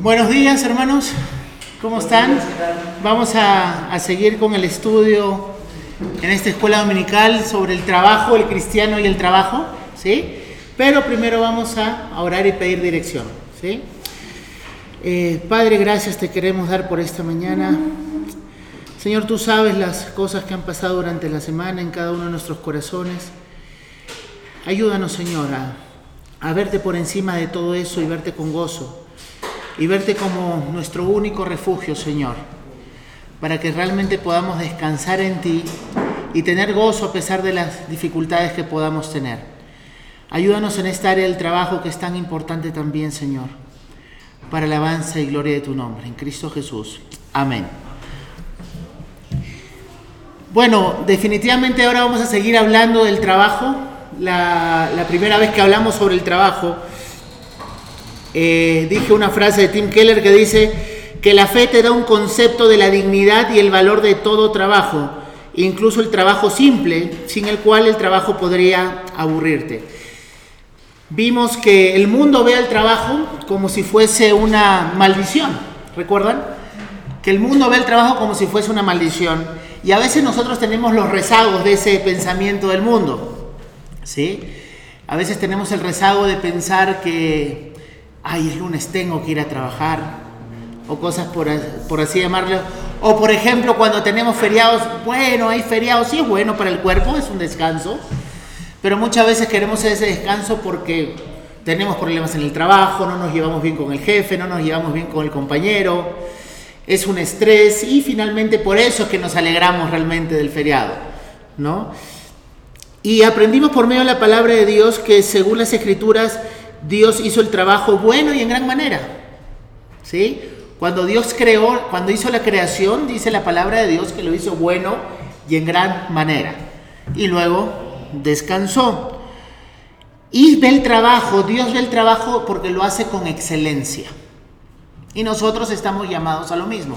Buenos días, hermanos. ¿Cómo están? Vamos a, a, seguir con el estudio en esta escuela dominical sobre el trabajo, el cristiano y el trabajo, ¿sí? Pero primero vamos a, orar y pedir dirección, ¿sí? Eh, Padre, gracias te queremos dar por esta mañana. Señor, tú sabes las cosas que han pasado durante la semana en cada uno de nuestros corazones. Ayúdanos, Señor, a, a verte por encima de todo eso y verte con gozo y verte como nuestro único refugio, Señor, para que realmente podamos descansar en ti y tener gozo a pesar de las dificultades que podamos tener. Ayúdanos en esta área del trabajo que es tan importante también, Señor, para la alabanza y gloria de tu nombre, en Cristo Jesús. Amén. Bueno, definitivamente ahora vamos a seguir hablando del trabajo. La, la primera vez que hablamos sobre el trabajo, eh, dije una frase de Tim Keller que dice que la fe te da un concepto de la dignidad y el valor de todo trabajo, incluso el trabajo simple, sin el cual el trabajo podría aburrirte. Vimos que el mundo ve al trabajo como si fuese una maldición, ¿recuerdan? Que el mundo ve el trabajo como si fuese una maldición. Y a veces nosotros tenemos los rezagos de ese pensamiento del mundo, ¿sí? A veces tenemos el rezago de pensar que ay, el lunes tengo que ir a trabajar, o cosas por, por, así llamarlo. O por ejemplo, cuando tenemos feriados, bueno, hay feriados, sí es bueno para el cuerpo, es un descanso, pero muchas veces queremos ese descanso porque tenemos problemas en el trabajo, no nos llevamos bien con el jefe, no nos llevamos bien con el compañero, es un estrés y finalmente por eso es que nos alegramos realmente del feriado, ¿no? Y aprendimos por medio de la palabra de Dios que según las escrituras, Dios hizo el trabajo bueno y en gran manera. ¿Sí? Cuando Dios creó, cuando hizo la creación, dice la palabra de Dios que lo hizo bueno y en gran manera. Y luego descansó. Y ve el trabajo, Dios ve el trabajo porque lo hace con excelencia. Y nosotros estamos llamados a lo mismo.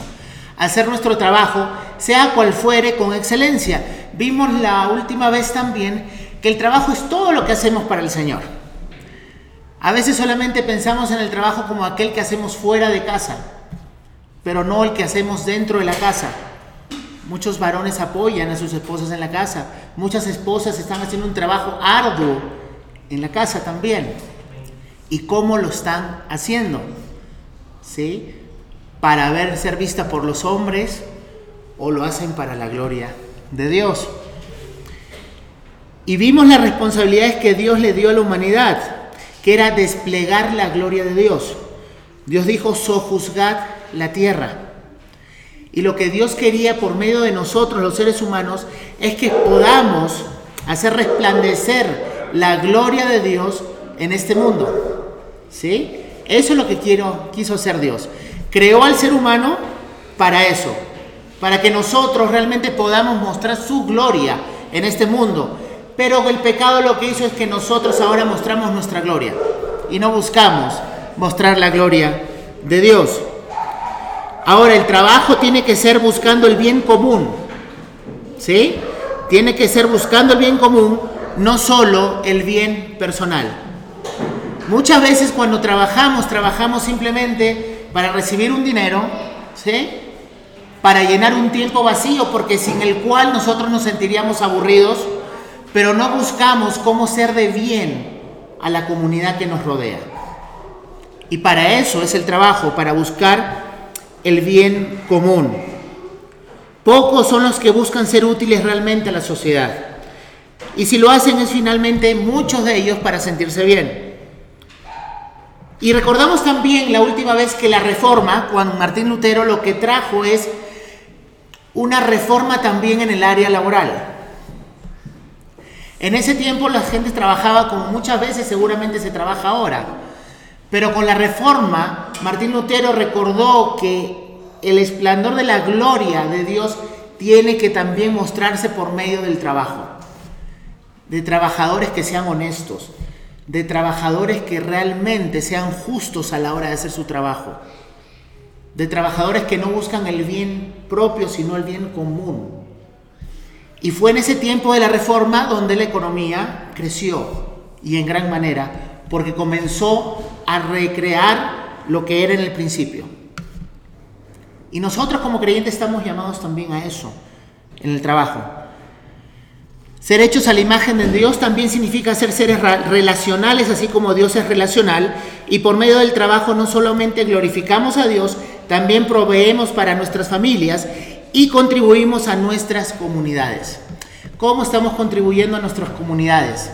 A hacer nuestro trabajo, sea cual fuere, con excelencia. Vimos la última vez también que el trabajo es todo lo que hacemos para el Señor. A veces solamente pensamos en el trabajo como aquel que hacemos fuera de casa, pero no el que hacemos dentro de la casa. Muchos varones apoyan a sus esposas en la casa. Muchas esposas están haciendo un trabajo arduo en la casa también. ¿Y cómo lo están haciendo? ¿Sí? Para ver ser vista por los hombres o lo hacen para la gloria de Dios. Y vimos las responsabilidades que Dios le dio a la humanidad que era desplegar la gloria de Dios. Dios dijo, sojuzgad la tierra. Y lo que Dios quería por medio de nosotros, los seres humanos, es que podamos hacer resplandecer la gloria de Dios en este mundo. ¿Sí? Eso es lo que quiero, quiso hacer Dios. Creó al ser humano para eso, para que nosotros realmente podamos mostrar su gloria en este mundo. Pero el pecado lo que hizo es que nosotros ahora mostramos nuestra gloria y no buscamos mostrar la gloria de Dios. Ahora el trabajo tiene que ser buscando el bien común. ¿Sí? Tiene que ser buscando el bien común, no solo el bien personal. Muchas veces cuando trabajamos, trabajamos simplemente para recibir un dinero, ¿sí? Para llenar un tiempo vacío, porque sin el cual nosotros nos sentiríamos aburridos pero no buscamos cómo ser de bien a la comunidad que nos rodea. Y para eso es el trabajo, para buscar el bien común. Pocos son los que buscan ser útiles realmente a la sociedad. Y si lo hacen es finalmente muchos de ellos para sentirse bien. Y recordamos también la última vez que la reforma, cuando Martín Lutero lo que trajo es una reforma también en el área laboral. En ese tiempo la gente trabajaba como muchas veces seguramente se trabaja ahora. Pero con la reforma, Martín Lutero recordó que el esplendor de la gloria de Dios tiene que también mostrarse por medio del trabajo. De trabajadores que sean honestos, de trabajadores que realmente sean justos a la hora de hacer su trabajo, de trabajadores que no buscan el bien propio, sino el bien común. Y fue en ese tiempo de la reforma donde la economía creció y en gran manera, porque comenzó a recrear lo que era en el principio. Y nosotros como creyentes estamos llamados también a eso en el trabajo. Ser hechos a la imagen de Dios también significa ser seres relacionales, así como Dios es relacional, y por medio del trabajo no solamente glorificamos a Dios, también proveemos para nuestras familias y contribuimos a nuestras comunidades. ¿Cómo estamos contribuyendo a nuestras comunidades?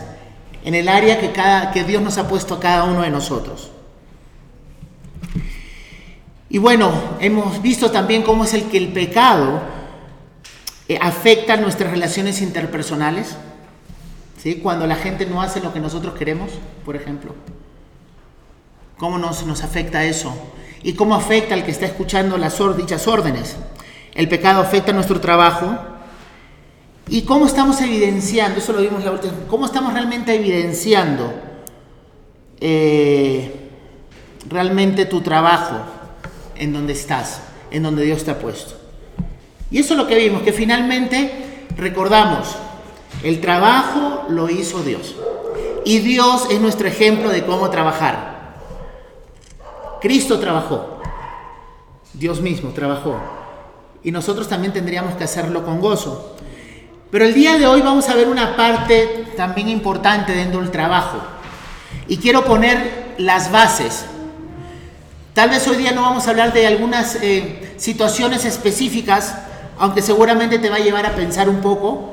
En el área que, cada, que Dios nos ha puesto a cada uno de nosotros. Y bueno, hemos visto también cómo es el que el pecado eh, afecta nuestras relaciones interpersonales. ¿sí? Cuando la gente no hace lo que nosotros queremos, por ejemplo. ¿Cómo nos, nos afecta eso? ¿Y cómo afecta al que está escuchando las dichas órdenes? El pecado afecta nuestro trabajo. ¿Y cómo estamos evidenciando? Eso lo vimos la última. ¿Cómo estamos realmente evidenciando eh, realmente tu trabajo en donde estás, en donde Dios te ha puesto? Y eso es lo que vimos, que finalmente recordamos, el trabajo lo hizo Dios. Y Dios es nuestro ejemplo de cómo trabajar. Cristo trabajó. Dios mismo trabajó. Y nosotros también tendríamos que hacerlo con gozo. Pero el día de hoy vamos a ver una parte también importante dentro del trabajo. Y quiero poner las bases. Tal vez hoy día no vamos a hablar de algunas eh, situaciones específicas aunque seguramente te va a llevar a pensar un poco,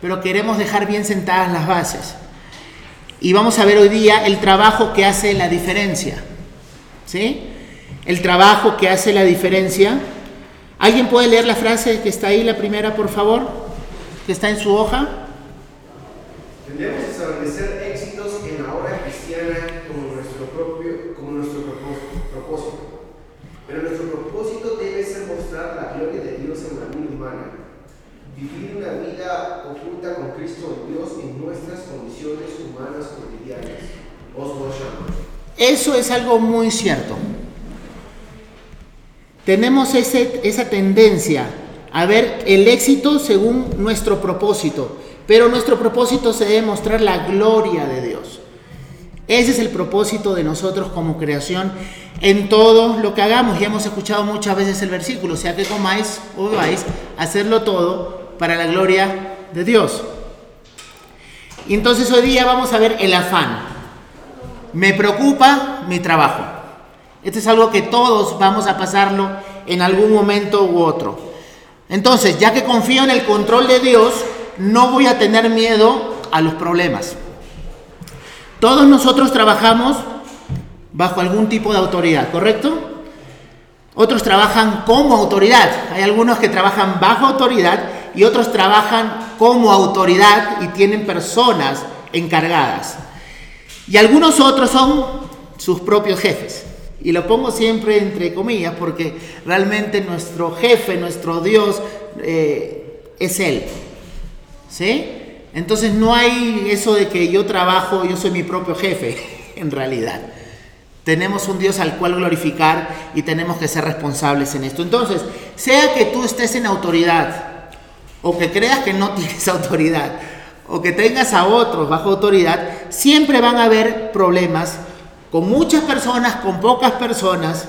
pero queremos dejar bien sentadas las bases. Y vamos a ver hoy día el trabajo que hace la diferencia. ¿Sí? El trabajo que hace la diferencia. ¿Alguien puede leer la frase que está ahí, la primera, por favor? Que está en su hoja. Tendríamos que establecer éxitos en la obra cristiana como nuestro propio, como nuestro propósito. Pero nuestro propósito debe ser mostrar la gloria de Dios en la vida humana. Vivir una vida oculta con Cristo en Dios en nuestras condiciones humanas cotidianas. Eso es algo muy cierto. Tenemos esa tendencia a ver el éxito según nuestro propósito, pero nuestro propósito se debe mostrar la gloria de Dios. Ese es el propósito de nosotros como creación en todo lo que hagamos. Y hemos escuchado muchas veces el versículo, sea que comáis o bebáis, hacerlo todo para la gloria de Dios. Y entonces hoy día vamos a ver el afán. Me preocupa mi trabajo. Esto es algo que todos vamos a pasarlo en algún momento u otro. Entonces, ya que confío en el control de Dios, no voy a tener miedo a los problemas. Todos nosotros trabajamos bajo algún tipo de autoridad, ¿correcto? Otros trabajan como autoridad. Hay algunos que trabajan bajo autoridad y otros trabajan como autoridad y tienen personas encargadas. Y algunos otros son sus propios jefes. Y lo pongo siempre entre comillas porque realmente nuestro jefe, nuestro Dios, eh, es Él. ¿Sí? Entonces no hay eso de que yo trabajo, yo soy mi propio jefe, en realidad. Tenemos un Dios al cual glorificar y tenemos que ser responsables en esto. Entonces, sea que tú estés en autoridad o que creas que no tienes autoridad o que tengas a otros bajo autoridad, siempre van a haber problemas con muchas personas, con pocas personas,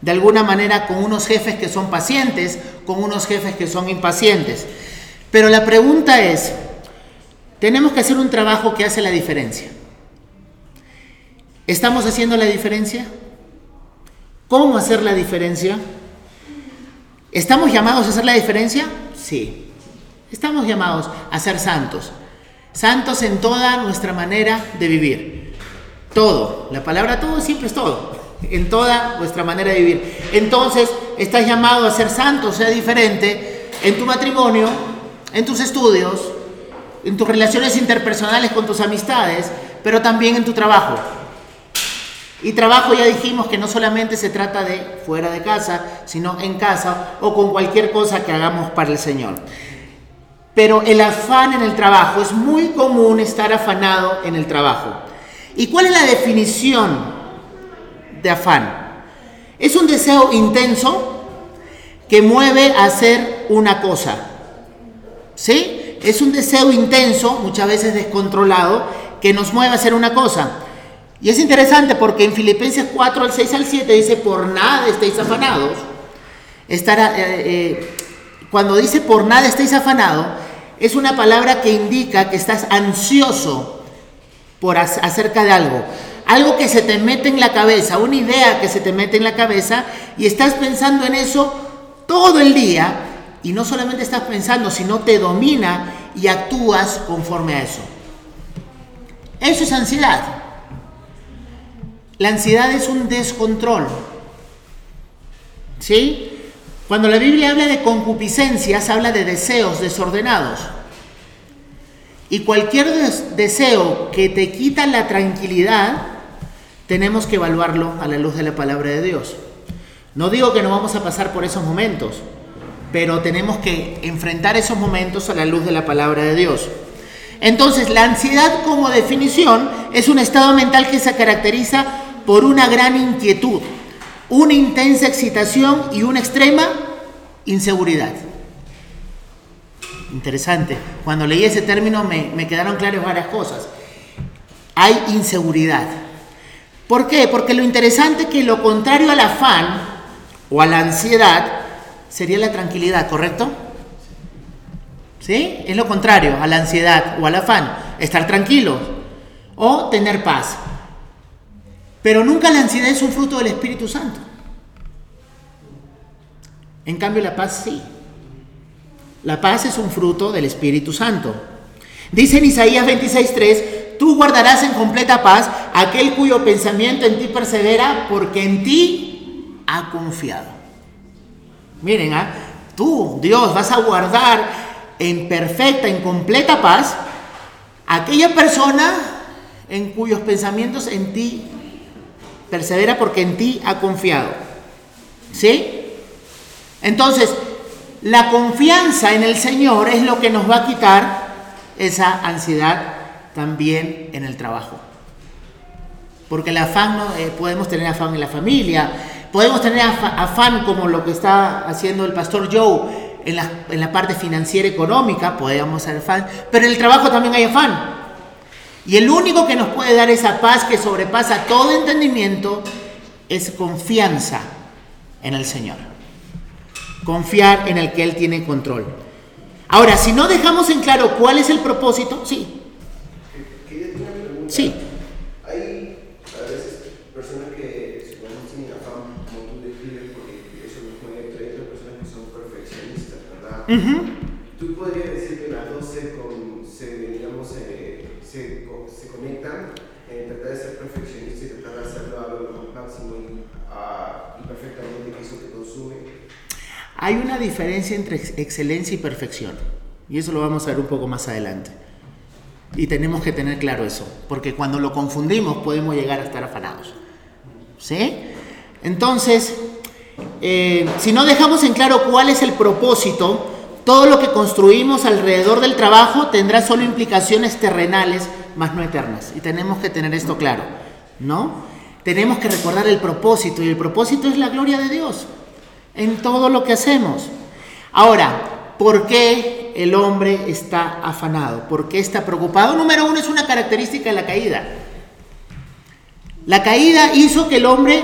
de alguna manera con unos jefes que son pacientes, con unos jefes que son impacientes. Pero la pregunta es, tenemos que hacer un trabajo que hace la diferencia. ¿Estamos haciendo la diferencia? ¿Cómo hacer la diferencia? ¿Estamos llamados a hacer la diferencia? Sí. Estamos llamados a ser santos. Santos en toda nuestra manera de vivir. Todo. La palabra todo siempre es todo. En toda nuestra manera de vivir. Entonces, estás llamado a ser santo, sea diferente, en tu matrimonio, en tus estudios, en tus relaciones interpersonales con tus amistades, pero también en tu trabajo. Y trabajo ya dijimos que no solamente se trata de fuera de casa, sino en casa o con cualquier cosa que hagamos para el Señor. Pero el afán en el trabajo, es muy común estar afanado en el trabajo. ¿Y cuál es la definición de afán? Es un deseo intenso que mueve a hacer una cosa. ¿Sí? Es un deseo intenso, muchas veces descontrolado, que nos mueve a hacer una cosa. Y es interesante porque en Filipenses 4 al 6 al 7 dice, por nada estéis afanados. Eh, eh, cuando dice por nada estéis afanados, es una palabra que indica que estás ansioso por acerca de algo. Algo que se te mete en la cabeza, una idea que se te mete en la cabeza y estás pensando en eso todo el día y no solamente estás pensando, sino te domina y actúas conforme a eso. Eso es ansiedad. La ansiedad es un descontrol. ¿Sí? Cuando la Biblia habla de concupiscencias, habla de deseos desordenados. Y cualquier deseo que te quita la tranquilidad, tenemos que evaluarlo a la luz de la palabra de Dios. No digo que no vamos a pasar por esos momentos, pero tenemos que enfrentar esos momentos a la luz de la palabra de Dios. Entonces, la ansiedad como definición es un estado mental que se caracteriza por una gran inquietud, una intensa excitación y una extrema inseguridad. Interesante. Cuando leí ese término me, me quedaron claras varias cosas. Hay inseguridad. ¿Por qué? Porque lo interesante es que lo contrario al afán o a la ansiedad sería la tranquilidad, ¿correcto? ¿Sí? Es lo contrario a la ansiedad o al afán, estar tranquilo o tener paz. Pero nunca la ansiedad es un fruto del Espíritu Santo. En cambio la paz sí. La paz es un fruto del Espíritu Santo. Dice en Isaías 26:3, tú guardarás en completa paz aquel cuyo pensamiento en ti persevera porque en ti ha confiado. Miren, ¿ah? tú, Dios, vas a guardar en perfecta, en completa paz aquella persona en cuyos pensamientos en ti persevera porque en ti ha confiado. ¿Sí? Entonces, la confianza en el Señor es lo que nos va a quitar esa ansiedad también en el trabajo. Porque el afán, no, eh, podemos tener afán en la familia, podemos tener afán como lo que está haciendo el pastor Joe en la, en la parte financiera económica, podemos ser afán, pero en el trabajo también hay afán. Y el único que nos puede dar esa paz que sobrepasa todo entendimiento es confianza en el Señor. Confiar en el que Él tiene control. Ahora, si no dejamos en claro cuál es el propósito, sí. Sí. Hay a veces personas que se ponen sin afán, como tú describes, porque eso no puede creer, personas que son perfeccionistas, ¿verdad? Tú podrías decir que las dos se, se digamos, se conectan en tratar de ser perfeccionista y tratar de hacerlo a lo máximo y, uh, y perfectamente que eso te consume. Hay una diferencia entre excelencia y perfección. Y eso lo vamos a ver un poco más adelante. Y tenemos que tener claro eso, porque cuando lo confundimos podemos llegar a estar afanados. ¿Sí? Entonces, eh, si no dejamos en claro cuál es el propósito, todo lo que construimos alrededor del trabajo tendrá solo implicaciones terrenales más no eternas. Y tenemos que tener esto claro, ¿no? Tenemos que recordar el propósito y el propósito es la gloria de Dios en todo lo que hacemos. Ahora, ¿por qué el hombre está afanado? ¿Por qué está preocupado? Número uno es una característica de la caída. La caída hizo que el hombre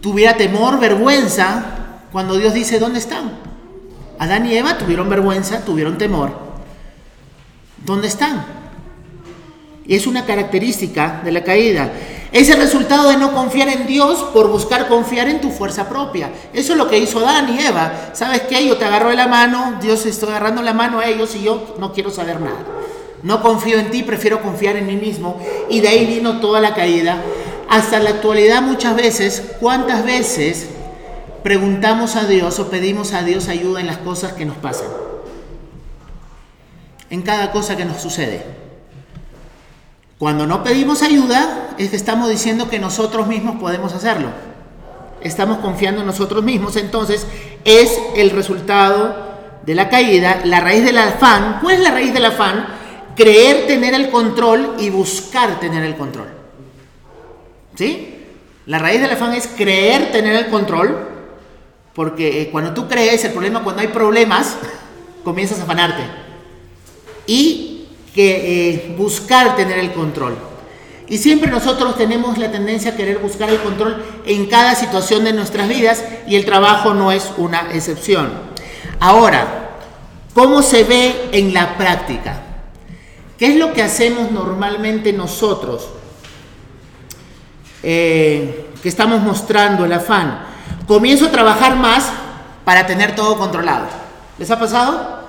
tuviera temor, vergüenza, cuando Dios dice, ¿dónde están? Adán y Eva tuvieron vergüenza, tuvieron temor. ¿Dónde están? es una característica de la caída. Es el resultado de no confiar en Dios por buscar confiar en tu fuerza propia. Eso es lo que hizo Adán y Eva. ¿Sabes qué? Yo te agarro de la mano, Dios está agarrando la mano a ellos y yo no quiero saber nada. No confío en ti, prefiero confiar en mí mismo. Y de ahí vino toda la caída. Hasta la actualidad muchas veces, ¿cuántas veces preguntamos a Dios o pedimos a Dios ayuda en las cosas que nos pasan? En cada cosa que nos sucede. Cuando no pedimos ayuda es que estamos diciendo que nosotros mismos podemos hacerlo. Estamos confiando en nosotros mismos. Entonces es el resultado de la caída, la raíz del afán. ¿Cuál es la raíz del afán? Creer tener el control y buscar tener el control. ¿Sí? La raíz del afán es creer tener el control, porque eh, cuando tú crees, el problema, cuando hay problemas, comienzas a afanarte. Y que eh, buscar tener el control. Y siempre nosotros tenemos la tendencia a querer buscar el control en cada situación de nuestras vidas y el trabajo no es una excepción. Ahora, ¿cómo se ve en la práctica? ¿Qué es lo que hacemos normalmente nosotros? Eh, que estamos mostrando el afán. Comienzo a trabajar más para tener todo controlado. ¿Les ha pasado?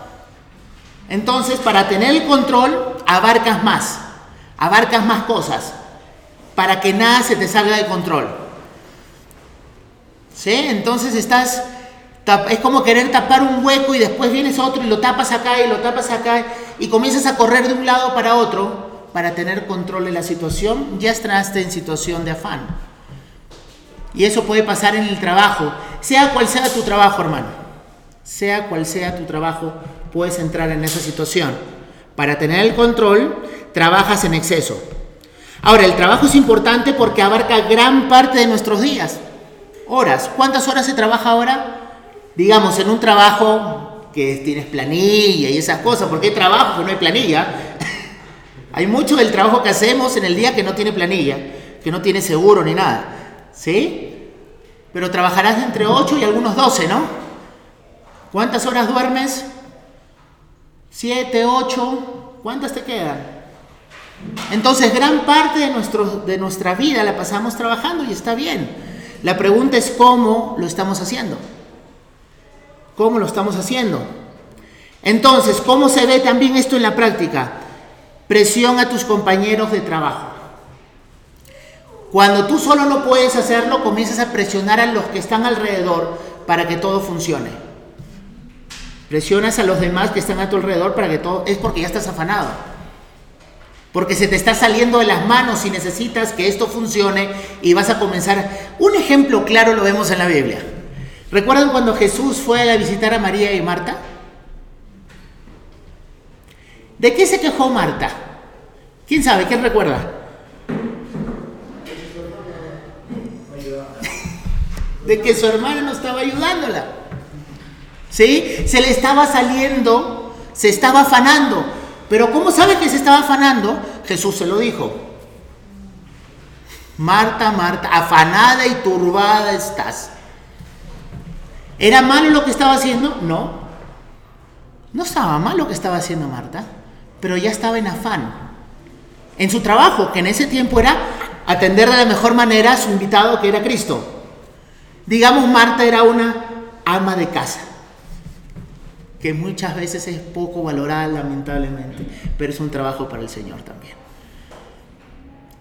Entonces, para tener el control, abarcas más, abarcas más cosas, para que nada se te salga de control. ¿Sí? Entonces estás, es como querer tapar un hueco y después vienes otro y lo tapas acá y lo tapas acá y comienzas a correr de un lado para otro para tener control de la situación, ya estás en situación de afán. Y eso puede pasar en el trabajo, sea cual sea tu trabajo, hermano. Sea cual sea tu trabajo, puedes entrar en esa situación. Para tener el control, trabajas en exceso. Ahora, el trabajo es importante porque abarca gran parte de nuestros días. Horas. ¿Cuántas horas se trabaja ahora? Digamos, en un trabajo que tienes planilla y esas cosas, porque hay trabajo que no hay planilla. hay mucho del trabajo que hacemos en el día que no tiene planilla, que no tiene seguro ni nada. ¿Sí? Pero trabajarás entre 8 y algunos 12, ¿no? ¿Cuántas horas duermes? 7, 8. ¿Cuántas te quedan? Entonces, gran parte de, nuestro, de nuestra vida la pasamos trabajando y está bien. La pregunta es cómo lo estamos haciendo. ¿Cómo lo estamos haciendo? Entonces, ¿cómo se ve también esto en la práctica? Presión a tus compañeros de trabajo. Cuando tú solo no puedes hacerlo, comienzas a presionar a los que están alrededor para que todo funcione. Presionas a los demás que están a tu alrededor para que todo... Es porque ya estás afanado. Porque se te está saliendo de las manos y necesitas que esto funcione y vas a comenzar... Un ejemplo claro lo vemos en la Biblia. ¿Recuerdan cuando Jesús fue a visitar a María y Marta? ¿De qué se quejó Marta? ¿Quién sabe? ¿Quién recuerda? de que su hermana no estaba ayudándola. ¿Sí? Se le estaba saliendo, se estaba afanando. Pero ¿cómo sabe que se estaba afanando? Jesús se lo dijo. Marta, Marta, afanada y turbada estás. ¿Era malo lo que estaba haciendo? No. No estaba mal lo que estaba haciendo Marta, pero ya estaba en afán. En su trabajo, que en ese tiempo era atender de la mejor manera a su invitado que era Cristo. Digamos, Marta era una ama de casa, que muchas veces es poco valorada lamentablemente, pero es un trabajo para el Señor también.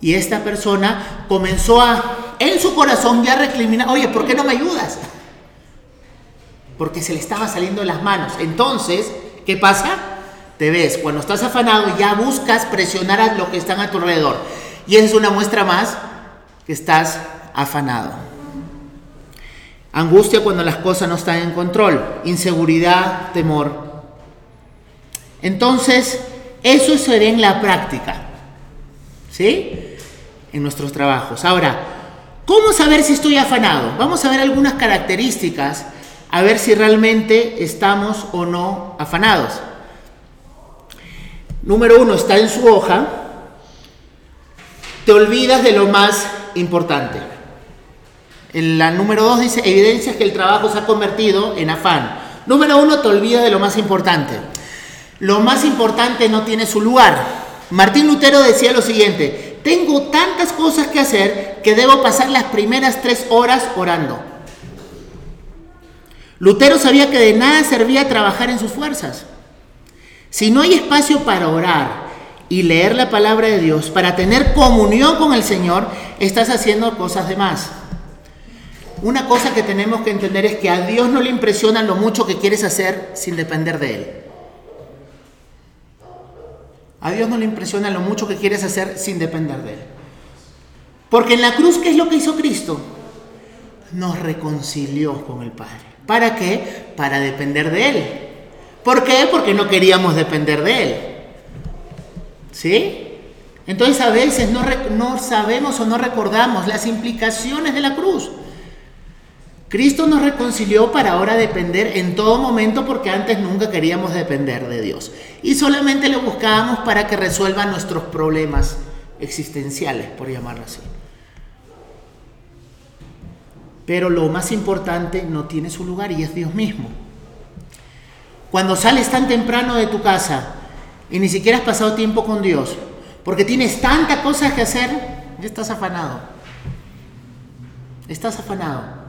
Y esta persona comenzó a, en su corazón ya recriminar, oye, ¿por qué no me ayudas? Porque se le estaba saliendo de las manos. Entonces, ¿qué pasa? Te ves, cuando estás afanado ya buscas presionar a los que están a tu alrededor. Y es una muestra más que estás afanado. Angustia cuando las cosas no están en control. Inseguridad, temor. Entonces, eso se ve en la práctica. ¿Sí? En nuestros trabajos. Ahora, ¿cómo saber si estoy afanado? Vamos a ver algunas características a ver si realmente estamos o no afanados. Número uno, está en su hoja. Te olvidas de lo más importante. La número dos dice, evidencias que el trabajo se ha convertido en afán. Número uno, te olvidas de lo más importante. Lo más importante no tiene su lugar. Martín Lutero decía lo siguiente, tengo tantas cosas que hacer que debo pasar las primeras tres horas orando. Lutero sabía que de nada servía trabajar en sus fuerzas. Si no hay espacio para orar y leer la palabra de Dios, para tener comunión con el Señor, estás haciendo cosas de más. Una cosa que tenemos que entender es que a Dios no le impresiona lo mucho que quieres hacer sin depender de Él. A Dios no le impresiona lo mucho que quieres hacer sin depender de Él. Porque en la cruz, ¿qué es lo que hizo Cristo? Nos reconcilió con el Padre. ¿Para qué? Para depender de Él. ¿Por qué? Porque no queríamos depender de Él. ¿Sí? Entonces a veces no, no sabemos o no recordamos las implicaciones de la cruz. Cristo nos reconcilió para ahora depender en todo momento porque antes nunca queríamos depender de Dios. Y solamente le buscábamos para que resuelva nuestros problemas existenciales, por llamarlo así. Pero lo más importante no tiene su lugar y es Dios mismo. Cuando sales tan temprano de tu casa y ni siquiera has pasado tiempo con Dios, porque tienes tantas cosas que hacer, ya estás afanado. Estás afanado.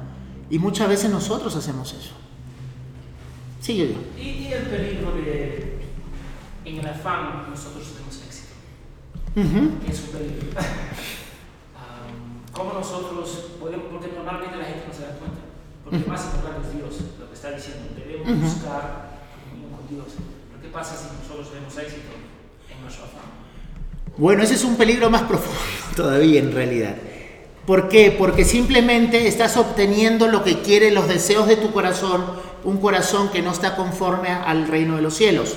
Y muchas veces nosotros hacemos eso. Sigue yo. Y, y el peligro de, en el afán, nosotros tenemos éxito. Es un peligro. ¿Cómo nosotros podemos, porque normalmente la gente no se da cuenta, porque uh más importante es Dios, lo que está diciendo, debemos buscar comunión con Dios. Pero ¿qué pasa si nosotros tenemos éxito en nuestro afán? Bueno, ese es un peligro más profundo todavía en realidad. ¿Por qué? Porque simplemente estás obteniendo lo que quiere los deseos de tu corazón, un corazón que no está conforme al reino de los cielos.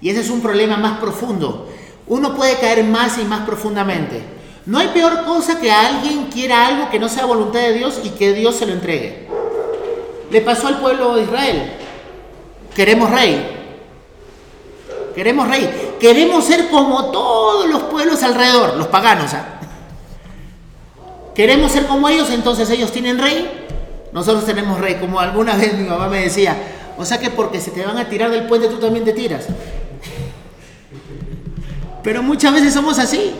Y ese es un problema más profundo. Uno puede caer más y más profundamente. No hay peor cosa que alguien quiera algo que no sea voluntad de Dios y que Dios se lo entregue. Le pasó al pueblo de Israel. Queremos rey. Queremos rey. Queremos ser como todos los pueblos alrededor, los paganos. ¿ah? Queremos ser como ellos, entonces ellos tienen rey, nosotros tenemos rey. Como alguna vez mi mamá me decía, o sea que porque se te van a tirar del puente tú también te tiras. Pero muchas veces somos así.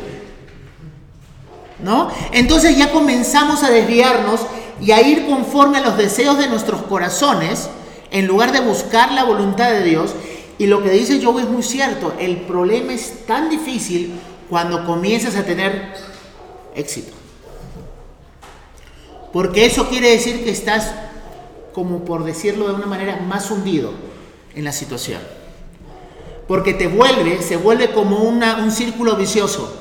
¿No? Entonces ya comenzamos a desviarnos y a ir conforme a los deseos de nuestros corazones en lugar de buscar la voluntad de Dios y lo que dice Joe es muy cierto, el problema es tan difícil cuando comienzas a tener éxito. Porque eso quiere decir que estás, como por decirlo de una manera, más hundido en la situación. Porque te vuelve, se vuelve como un círculo vicioso.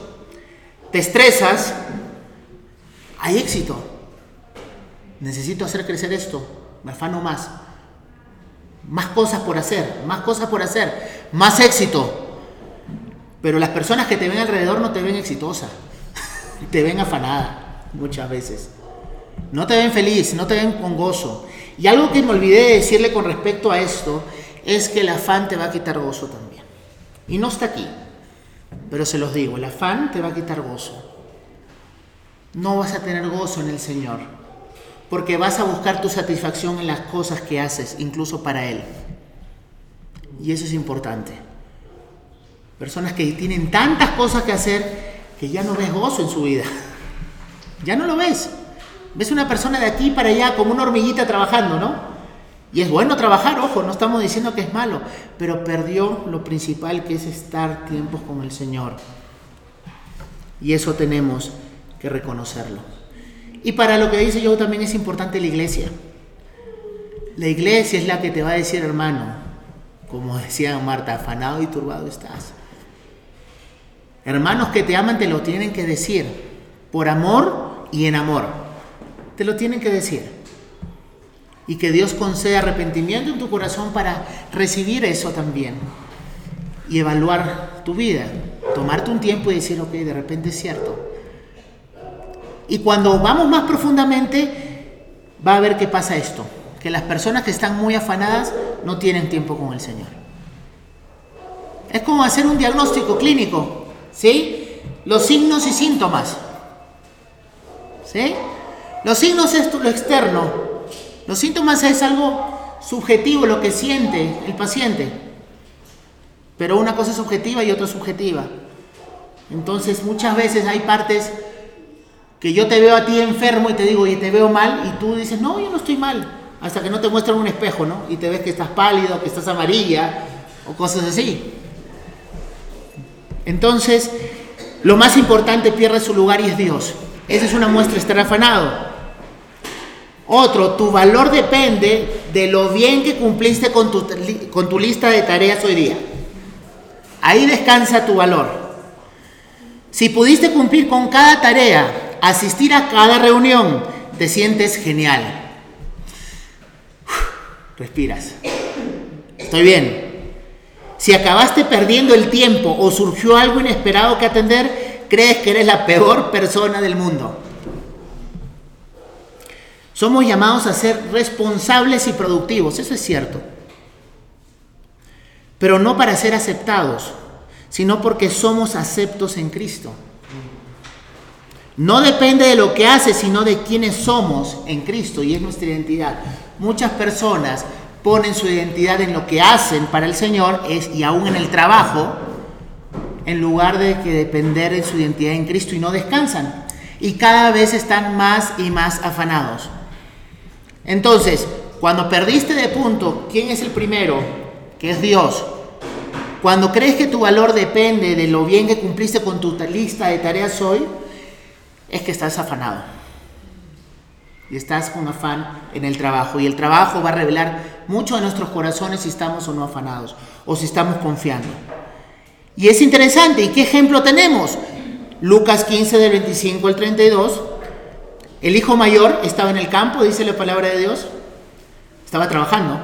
Te estresas, hay éxito. Necesito hacer crecer esto, me afano más más cosas por hacer, más cosas por hacer, más éxito. Pero las personas que te ven alrededor no te ven exitosa, te ven afanada muchas veces. No te ven feliz, no te ven con gozo. Y algo que me olvidé de decirle con respecto a esto es que el afán te va a quitar gozo también. Y no está aquí, pero se los digo, el afán te va a quitar gozo. No vas a tener gozo en el Señor porque vas a buscar tu satisfacción en las cosas que haces, incluso para Él. Y eso es importante. Personas que tienen tantas cosas que hacer que ya no ves gozo en su vida. Ya no lo ves. Ves una persona de aquí para allá como una hormiguita trabajando, ¿no? Y es bueno trabajar, ojo, no estamos diciendo que es malo, pero perdió lo principal que es estar tiempos con el Señor. Y eso tenemos que reconocerlo. Y para lo que dice yo también es importante la iglesia. La iglesia es la que te va a decir, hermano, como decía Marta, afanado y turbado estás. Hermanos que te aman te lo tienen que decir, por amor y en amor. Te lo tienen que decir. Y que Dios conceda arrepentimiento en tu corazón para recibir eso también. Y evaluar tu vida. Tomarte un tiempo y decir, ok, de repente es cierto y cuando vamos más profundamente, va a ver qué pasa esto, que las personas que están muy afanadas no tienen tiempo con el Señor. Es como hacer un diagnóstico clínico, ¿sí? Los signos y síntomas. ¿Sí? Los signos es lo externo. Los síntomas es algo subjetivo, lo que siente el paciente. Pero una cosa es subjetiva y otra es subjetiva. Entonces muchas veces hay partes que yo te veo a ti enfermo y te digo, y te veo mal, y tú dices, no, yo no estoy mal, hasta que no te muestran un espejo, ¿no? Y te ves que estás pálido, que estás amarilla, o cosas así. Entonces, lo más importante pierde su lugar y es Dios. Esa es una muestra estar afanado. Otro, tu valor depende de lo bien que cumpliste con tu, con tu lista de tareas hoy día. Ahí descansa tu valor. Si pudiste cumplir con cada tarea asistir a cada reunión, te sientes genial. respiras. Estoy bien. Si acabaste perdiendo el tiempo o surgió algo inesperado que atender, crees que eres la peor persona del mundo. Somos llamados a ser responsables y productivos, eso es cierto. Pero no para ser aceptados, sino porque somos aceptos en Cristo. No depende de lo que hace, sino de quiénes somos en Cristo y es nuestra identidad. Muchas personas ponen su identidad en lo que hacen para el Señor y aún en el trabajo, en lugar de que depender de su identidad en Cristo y no descansan. Y cada vez están más y más afanados. Entonces, cuando perdiste de punto, ¿quién es el primero? Que es Dios. Cuando crees que tu valor depende de lo bien que cumpliste con tu lista de tareas hoy, es que estás afanado. Y estás con afán en el trabajo. Y el trabajo va a revelar mucho de nuestros corazones si estamos o no afanados. O si estamos confiando. Y es interesante. ¿Y qué ejemplo tenemos? Lucas 15 del 25 al 32. El hijo mayor estaba en el campo, dice la palabra de Dios. Estaba trabajando.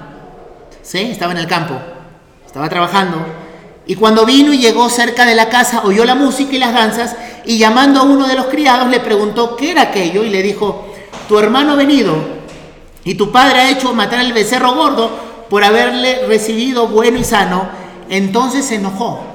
¿Sí? Estaba en el campo. Estaba trabajando. Y cuando vino y llegó cerca de la casa, oyó la música y las danzas, y llamando a uno de los criados le preguntó qué era aquello, y le dijo, tu hermano ha venido, y tu padre ha hecho matar al becerro gordo por haberle recibido bueno y sano. Entonces se enojó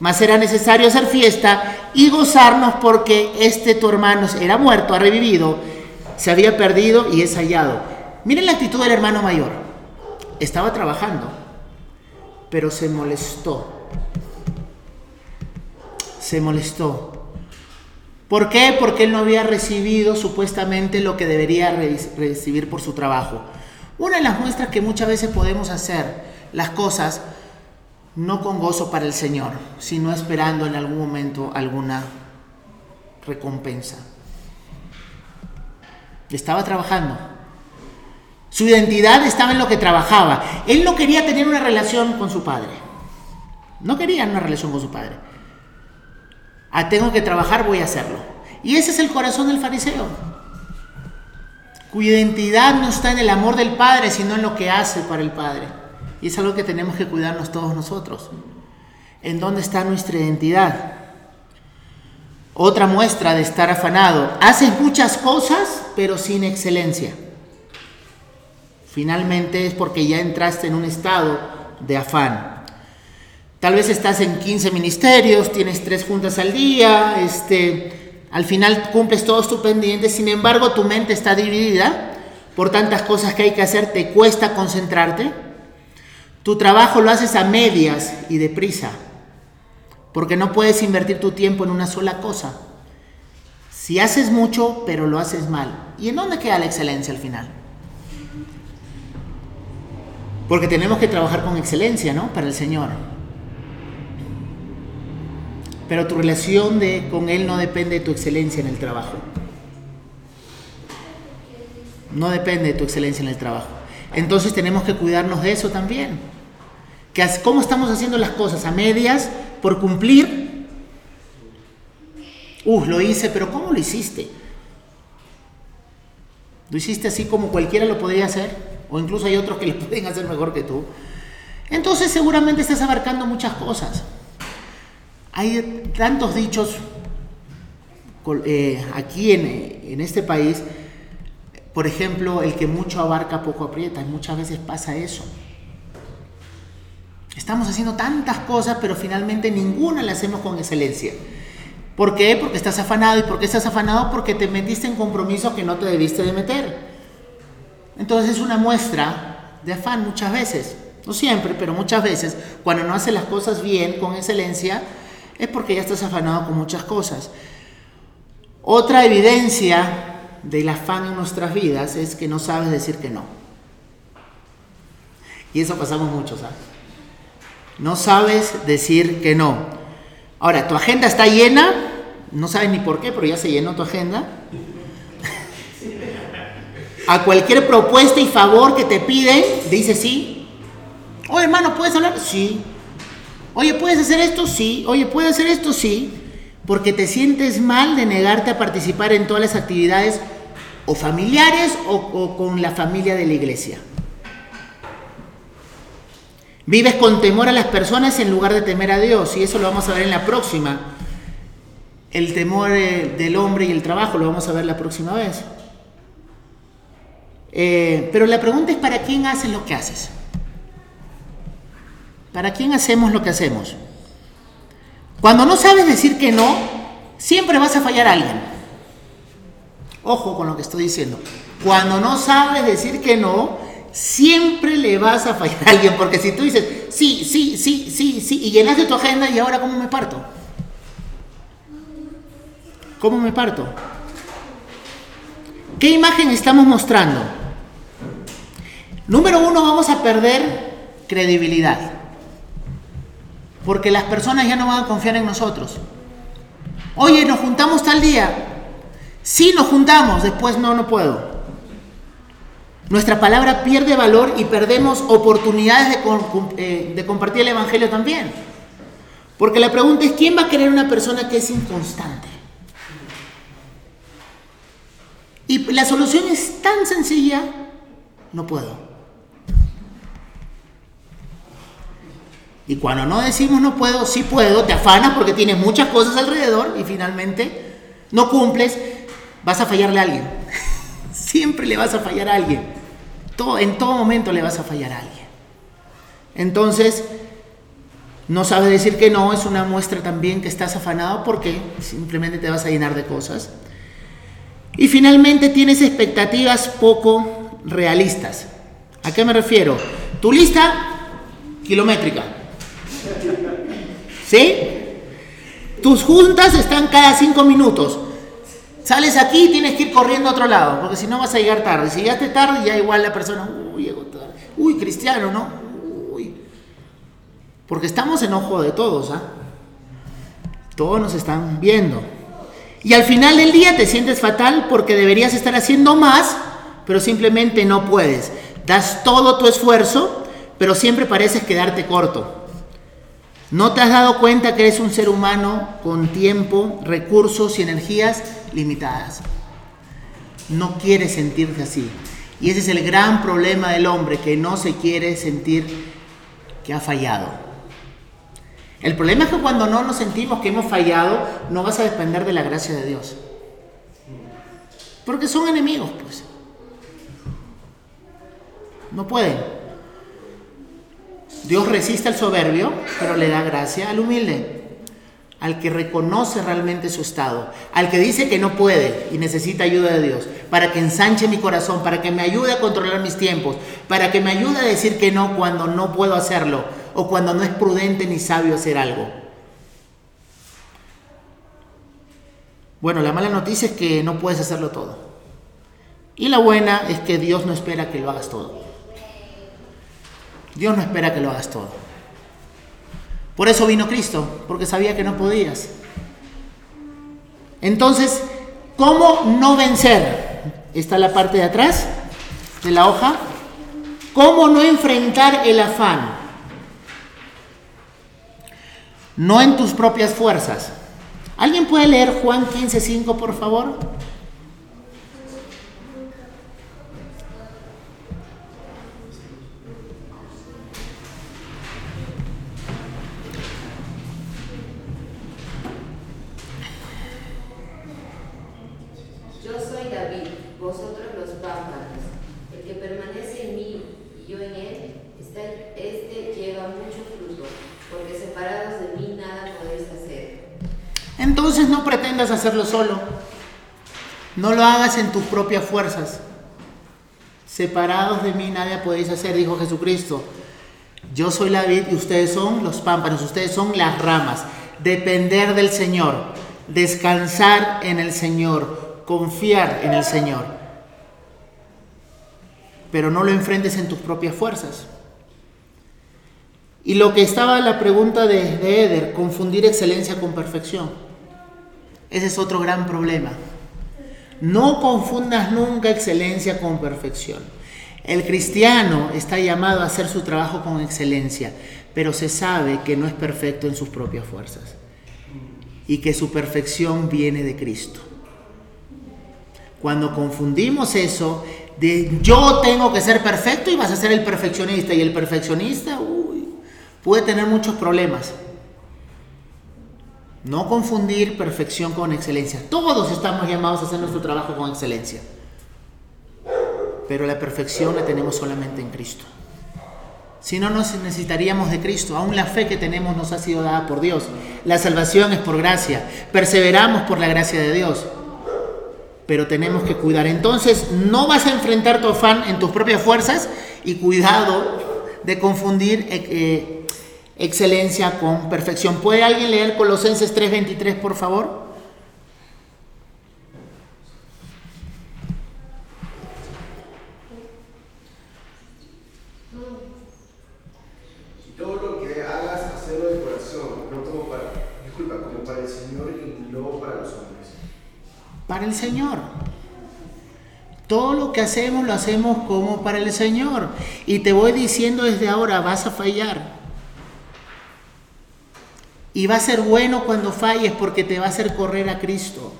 Mas era necesario hacer fiesta y gozarnos porque este tu hermano era muerto, ha revivido, se había perdido y es hallado. Miren la actitud del hermano mayor. Estaba trabajando, pero se molestó se molestó. ¿Por qué? Porque él no había recibido supuestamente lo que debería recibir por su trabajo. Una de las muestras que muchas veces podemos hacer las cosas no con gozo para el Señor, sino esperando en algún momento alguna recompensa. Estaba trabajando. Su identidad estaba en lo que trabajaba. Él no quería tener una relación con su padre. No quería una relación con su padre. Ah, tengo que trabajar, voy a hacerlo. Y ese es el corazón del fariseo, cuya identidad no está en el amor del Padre, sino en lo que hace para el Padre. Y es algo que tenemos que cuidarnos todos nosotros. ¿En dónde está nuestra identidad? Otra muestra de estar afanado. Haces muchas cosas, pero sin excelencia. Finalmente es porque ya entraste en un estado de afán. Tal vez estás en 15 ministerios, tienes tres juntas al día, este, al final cumples todos tus pendientes, sin embargo tu mente está dividida por tantas cosas que hay que hacer, te cuesta concentrarte. Tu trabajo lo haces a medias y deprisa, porque no puedes invertir tu tiempo en una sola cosa. Si haces mucho, pero lo haces mal. ¿Y en dónde queda la excelencia al final? Porque tenemos que trabajar con excelencia, ¿no? Para el Señor pero tu relación de, con Él no depende de tu excelencia en el trabajo. No depende de tu excelencia en el trabajo. Entonces tenemos que cuidarnos de eso también. Que ¿Cómo estamos haciendo las cosas? ¿A medias? ¿Por cumplir? Uh, lo hice, pero ¿cómo lo hiciste? ¿Lo hiciste así como cualquiera lo podría hacer? O incluso hay otros que lo pueden hacer mejor que tú. Entonces seguramente estás abarcando muchas cosas. Hay tantos dichos eh, aquí en, este país, por ejemplo, el que mucho abarca, poco aprieta, y muchas veces pasa eso. Estamos haciendo tantas cosas, pero finalmente ninguna la hacemos con excelencia. ¿Por qué? Porque estás afanado. ¿Y por qué estás afanado? Porque te metiste en compromiso que no te debiste de meter. Entonces es una muestra de afán muchas veces. No siempre, pero muchas veces. Cuando no haces las cosas bien, con excelencia, es porque ya estás afanado con muchas cosas. Otra evidencia del afán en nuestras vidas es que no sabes decir que no. Y eso pasamos mucho, ¿sabes? No sabes decir que no. Ahora, tu agenda está llena, no sabes ni por qué, pero ya se llenó tu agenda. A cualquier propuesta y favor que te piden, dices sí. Oye, hermano, ¿puedes hablar? Sí. Oye, ¿puedes hacer esto? Sí. Oye, ¿puedes hacer esto? Sí. Porque te sientes mal de negarte a participar en todas las actividades o familiares o, con la familia de la iglesia. Vives con temor a las personas en lugar de temer a Dios, y eso lo vamos a ver en la próxima. El temor eh, del hombre y el trabajo lo vamos a ver la próxima vez. Eh, pero la pregunta es, ¿para quién haces lo que haces? ¿Para quién hacemos lo que hacemos? Cuando no sabes decir que no, siempre vas a fallar a alguien. Ojo con lo que estoy diciendo. Cuando no sabes decir que no, siempre le vas a fallar a alguien. Porque si tú dices, sí, sí, sí, sí, sí, y llenaste tu agenda y ahora ¿cómo me parto? ¿Cómo me parto? ¿Qué imagen estamos mostrando? Número uno, vamos a perder credibilidad. Porque las personas ya no van a confiar en nosotros. Oye, nos juntamos tal día. Sí, nos juntamos, después no, no puedo. Nuestra palabra pierde valor y perdemos oportunidades de, eh, de, compartir el Evangelio también. Porque la pregunta es, ¿quién va a querer una persona que es inconstante? Y la solución es tan sencilla, no puedo. Y cuando no decimos no puedo, sí puedo, te afanas porque tienes muchas cosas alrededor y finalmente no cumples, vas a fallarle a alguien. Siempre le vas a fallar a alguien. Todo, en todo momento le vas a fallar a alguien. Entonces, no sabes decir que no, es una muestra también que estás afanado porque simplemente te vas a llenar de cosas. Y finalmente tienes expectativas poco realistas. ¿A qué me refiero? Tu lista kilométrica. ¿Sí? Tus juntas están cada cinco minutos. Sales aquí y tienes que ir corriendo a otro lado, porque si no vas a llegar tarde. Si llegaste tarde, ya igual la persona, uy, llegó tarde. Uy, cristiano, ¿no? Uy. Porque estamos en ojo de todos, ¿ah? Todos nos están viendo. Y al final del día te sientes fatal porque deberías estar haciendo más, pero simplemente no puedes. Das todo tu esfuerzo, pero siempre pareces quedarte corto. ¿No te has dado cuenta que eres un ser humano con tiempo, recursos y energías limitadas? No quieres sentirte así. Y ese es el gran problema del hombre, que no se quiere sentir que ha fallado. El problema es que cuando no nos sentimos que hemos fallado, no vas a depender de la gracia de Dios. Porque son enemigos, pues. No pueden. Dios resiste al soberbio, pero le da gracia al humilde, al que reconoce realmente su estado, al que dice que no puede y necesita ayuda de Dios, para que ensanche mi corazón, para que me ayude a controlar mis tiempos, para que me ayude a decir que no cuando no puedo hacerlo o cuando no es prudente ni sabio hacer algo. Bueno, la mala noticia es que no puedes hacerlo todo. Y la buena es que Dios no espera que lo hagas todo. Dios no espera que lo hagas todo. Por eso vino Cristo, porque sabía que no podías. Entonces, ¿cómo no vencer? Está la parte de atrás de la hoja. ¿Cómo no enfrentar el afán? No en tus propias fuerzas. ¿Alguien puede leer Juan 15:5, por favor? Hacerlo solo. No lo hagas en tus propias fuerzas. Separados de mí nadie podéis hacer, dijo Jesucristo. Yo soy la vid y ustedes son los pámpanos, ustedes son las ramas. Depender del Señor, descansar en el Señor, confiar en el Señor. Pero no lo enfrentes en tus propias fuerzas. Y lo que estaba la pregunta de, de Eder, confundir excelencia con perfección. Ese es otro gran problema. No confundas nunca excelencia con perfección. El cristiano está llamado a hacer su trabajo con excelencia, pero se sabe que no es perfecto en sus propias fuerzas y que su perfección viene de Cristo. Cuando confundimos eso de yo tengo que ser perfecto y vas a ser el perfeccionista y el perfeccionista puede tener muchos problemas. No confundir perfección con excelencia. Todos estamos llamados a hacer nuestro trabajo con excelencia. Pero la perfección la tenemos solamente en Cristo. Si no, nos necesitaríamos de Cristo. Aún la fe que tenemos nos ha sido dada por Dios. La salvación es por gracia. Perseveramos por la gracia de Dios. Pero tenemos que cuidar. Entonces, no vas a enfrentar tu afán en tus propias fuerzas y cuidado de confundir eh, eh, excelencia con perfección. ¿Puede alguien leer Colosenses 3:23, por favor? para el Señor. Todo lo que hacemos lo hacemos como para el Señor. Y te voy diciendo desde ahora, vas a fallar. Y va a ser bueno cuando falles porque te va a hacer correr a Cristo.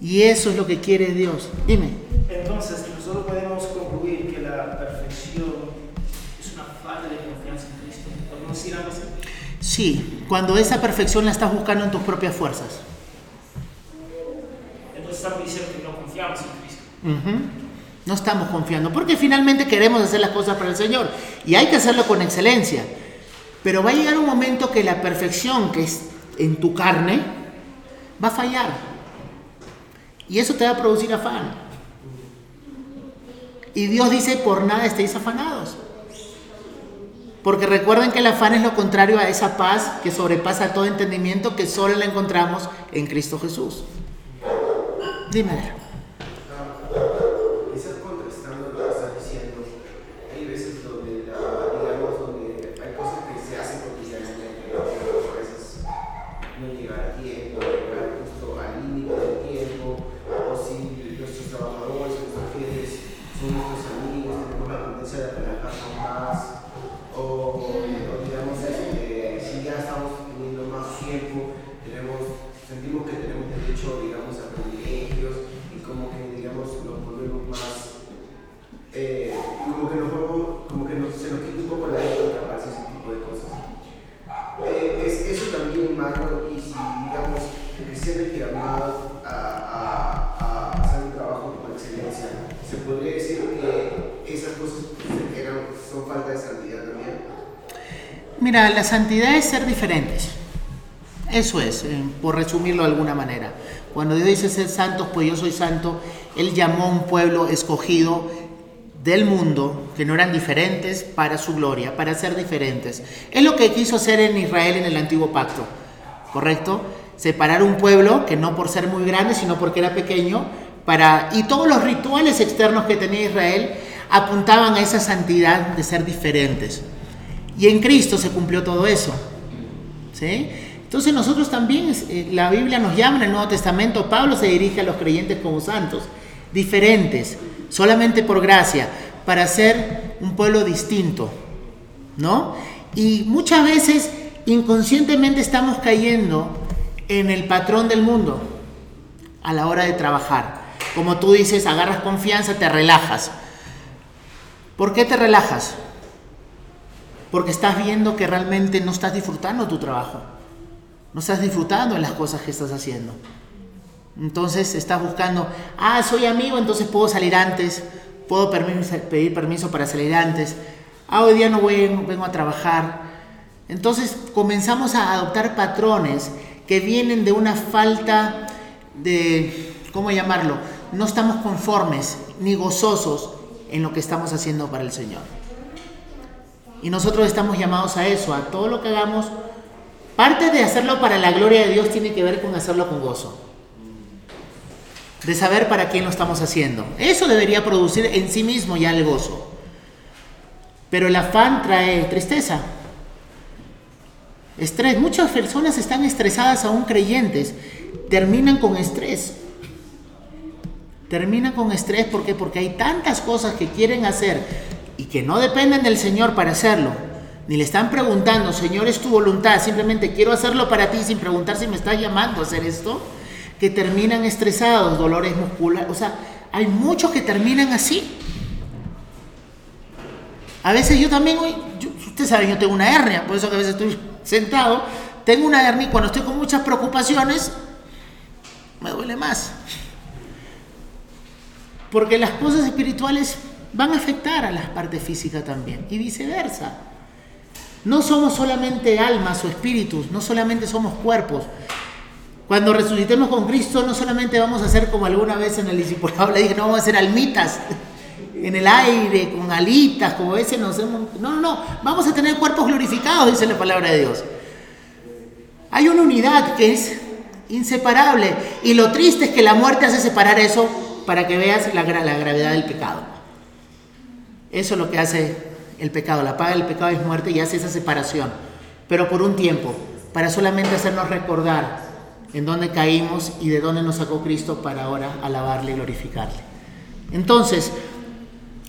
Y eso es lo que quiere Dios. Dime. Entonces, nosotros podemos concluir que la perfección es una falta de confianza en Cristo. ¿Podemos decir algo así? Sí, cuando esa perfección la estás buscando en tus propias fuerzas. Entonces estamos diciendo que no confiamos en Cristo. No estamos confiando, porque finalmente queremos hacer las cosas para el Señor y hay que hacerlo con excelencia. Pero va a llegar un momento que la perfección que es en tu carne va a fallar. Y eso te va a producir afán. Y Dios dice, por nada estéis afanados. Porque recuerden que el afán es lo contrario a esa paz que sobrepasa todo entendimiento que solo la encontramos en Cristo Jesús. Dime. Mira, la santidad es ser diferentes. Eso es, eh, por resumirlo de alguna manera. Cuando Dios dice ser santos, pues yo soy santo, Él llamó a un pueblo escogido del mundo, que no eran diferentes, para su gloria, para ser diferentes. Es lo que quiso hacer en Israel en el antiguo pacto, ¿correcto? Separar un pueblo que no por ser muy grande, sino porque era pequeño, para, y todos los rituales externos que tenía Israel apuntaban a esa santidad de ser diferentes. Y en Cristo se cumplió todo eso. ¿sí? Entonces nosotros también, eh, la Biblia nos llama en el Nuevo Testamento, Pablo se dirige a los creyentes como santos, diferentes, solamente por gracia, para ser un pueblo distinto. ¿No? Y muchas veces inconscientemente estamos cayendo en el patrón del mundo a la hora de trabajar. Como tú dices, agarras confianza, te relajas. ¿Por qué te relajas? Porque estás viendo que realmente no estás disfrutando tu trabajo, no estás disfrutando de las cosas que estás haciendo. Entonces estás buscando, ah, soy amigo, entonces puedo salir antes, puedo pedir permiso para salir antes, ah, hoy día no voy, vengo a trabajar. Entonces comenzamos a adoptar patrones que vienen de una falta de, ¿cómo llamarlo? No estamos conformes ni gozosos en lo que estamos haciendo para el Señor. Y nosotros estamos llamados a eso, a todo lo que hagamos. Parte de hacerlo para la gloria de Dios tiene que ver con hacerlo con gozo. De saber para quién lo estamos haciendo. Eso debería producir en sí mismo ya el gozo. Pero el afán trae tristeza. Estrés. Muchas personas están estresadas aún creyentes. Terminan con estrés. Terminan con estrés ¿por porque hay tantas cosas que quieren hacer y que no dependen del Señor para hacerlo, ni le están preguntando, Señor, es tu voluntad, simplemente quiero hacerlo para ti sin preguntar si me estás llamando a hacer esto, que terminan estresados, dolores musculares, o sea, hay muchos que terminan así. A veces yo también, ustedes saben, yo tengo una hernia, por eso que a veces estoy sentado, tengo una hernia y cuando estoy con muchas preocupaciones, me duele más. Porque las cosas espirituales van a afectar a las partes físicas también y viceversa. No somos solamente almas o espíritus, no solamente somos cuerpos. Cuando resucitemos con Cristo, no solamente vamos a ser como alguna vez en el discipulado le dije, no vamos a ser almitas en el aire, con alitas, como ese nos hemos... No, no, no, vamos a tener cuerpos glorificados, dice la palabra de Dios. Hay una unidad que es inseparable y lo triste es que la muerte hace separar eso para que veas la, la gravedad del pecado. Eso es lo que hace el pecado. La paga del pecado es muerte y hace esa separación. Pero por un tiempo, para solamente hacernos recordar en dónde caímos y de dónde nos sacó Cristo para ahora alabarle y glorificarle. Entonces,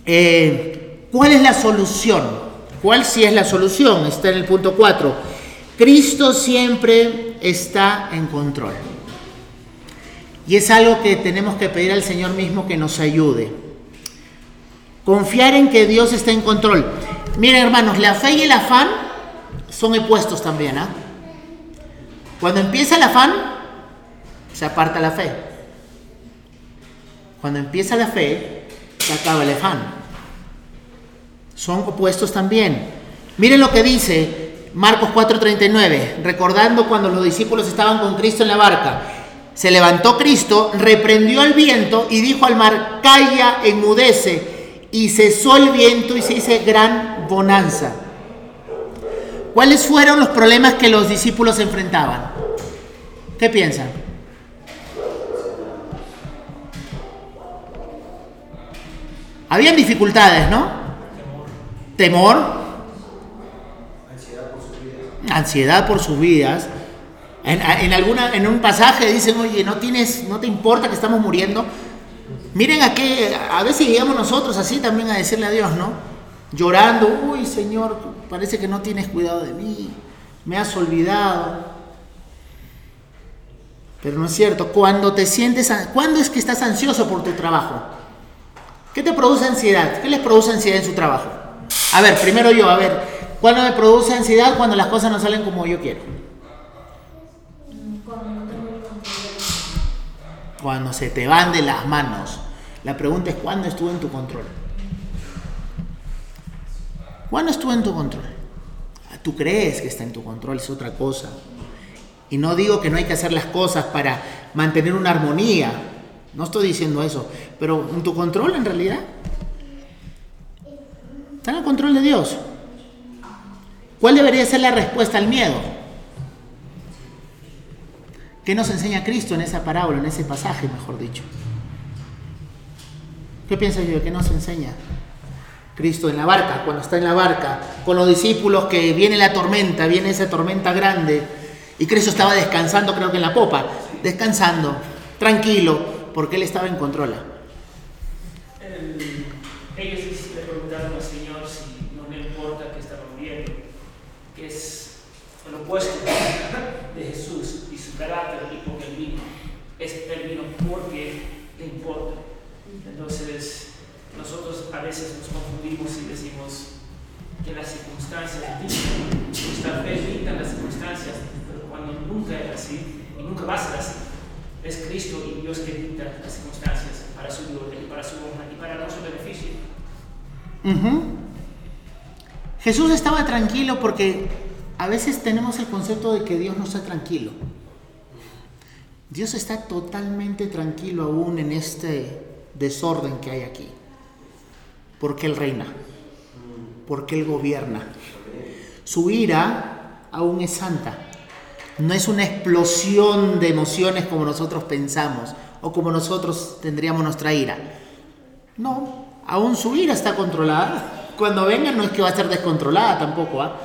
eh, ¿cuál es la solución? ¿Cuál sí es la solución? Está en el punto 4. Cristo siempre está en control. Y es algo que tenemos que pedir al Señor mismo que nos ayude. Confiar en que Dios está en control. Miren hermanos, la fe y el afán son opuestos también. ¿ah? Cuando empieza el afán, se aparta la fe. Cuando empieza la fe, se acaba el afán. Son opuestos también. Miren lo que dice Marcos 4:39, recordando cuando los discípulos estaban con Cristo en la barca. Se levantó Cristo, reprendió al viento y dijo al mar, calla, enmudece. Y cesó el viento y se hizo gran bonanza. ¿Cuáles fueron los problemas que los discípulos enfrentaban? ¿Qué piensan? Habían dificultades, ¿no? Temor. Ansiedad por sus vidas. Vidas. En, alguna, en un pasaje dicen, oye, ¿no, tienes, ¿no te importa que estamos muriendo? Miren a qué, a veces llegamos nosotros así también a decirle a Dios, ¿no? Llorando, uy Señor, parece que no tienes cuidado de mí, me has olvidado. Pero no es cierto, cuando te sientes, ¿cuándo es que estás ansioso por tu trabajo? ¿Qué te produce ansiedad? ¿Qué les produce ansiedad en su trabajo? A ver, primero yo, a ver, ¿cuándo me produce ansiedad? Cuando las cosas no salen como yo quiero. cuando se te van de las manos. La pregunta es, ¿cuándo estuvo en tu control? ¿Cuándo estuvo en tu control? Ah, tú crees que está en tu control, es otra cosa. Y no digo que no hay que hacer las cosas para mantener una armonía. No estoy diciendo eso. Pero en tu control, en realidad, está en el control de Dios. ¿Cuál debería ser la respuesta al miedo? ¿Qué nos enseña Cristo en esa parábola, en ese pasaje, mejor dicho? ¿Qué piensas yo? ¿Qué nos enseña? Cristo en la barca, cuando está en la barca, con los discípulos, que viene la tormenta, viene esa tormenta grande, y Cristo estaba descansando, creo que en la popa, descansando, tranquilo, porque Él estaba en control. ellos le preguntaron al Señor si no le importa que estaba muriendo, que es lo opuesto de Jesús carácter y porque el vino es el vino porque le importa. Entonces, nosotros a veces nos confundimos y decimos que las circunstancias dictan, nuestra fe dicta las circunstancias, pero cuando nunca es así y nunca va a ser así, es Cristo y Dios que dicta las circunstancias para su gloria y para su honra y para nuestro beneficio. Jesús estaba tranquilo porque a veces tenemos el concepto de que Dios no está tranquilo. Dios está totalmente tranquilo aún en este desorden que hay aquí. Porque Él reina. Porque Él gobierna. Su ira aún es santa. No es una explosión de emociones como nosotros pensamos o como nosotros tendríamos nuestra ira. No, aún su ira está controlada. Cuando venga no es que va a ser descontrolada tampoco. ¿ah?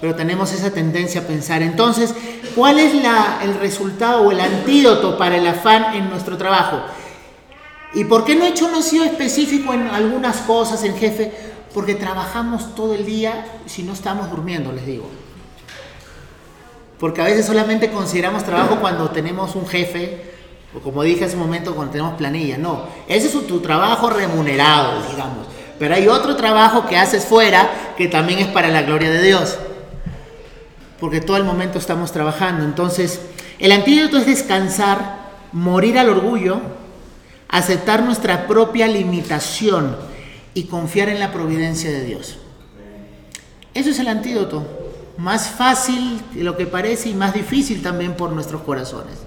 pero tenemos esa tendencia a pensar. Entonces, ¿cuál es el resultado o el antídoto para el afán en nuestro trabajo? ¿Y por qué no he hecho un sido específico en algunas cosas, en jefe? Porque trabajamos todo el día si no estamos durmiendo, les digo. Porque a veces solamente consideramos trabajo cuando tenemos un jefe, o como dije hace un momento, cuando tenemos planilla. No, ese es tu trabajo remunerado, digamos. Pero hay otro trabajo que haces fuera que también es para la gloria de Dios. Porque todo el momento estamos trabajando. Entonces, el antídoto es descansar, morir al orgullo, aceptar nuestra propia limitación y confiar en la providencia de Dios. Eso es el antídoto. Más fácil de lo que parece y más difícil también por nuestros corazones.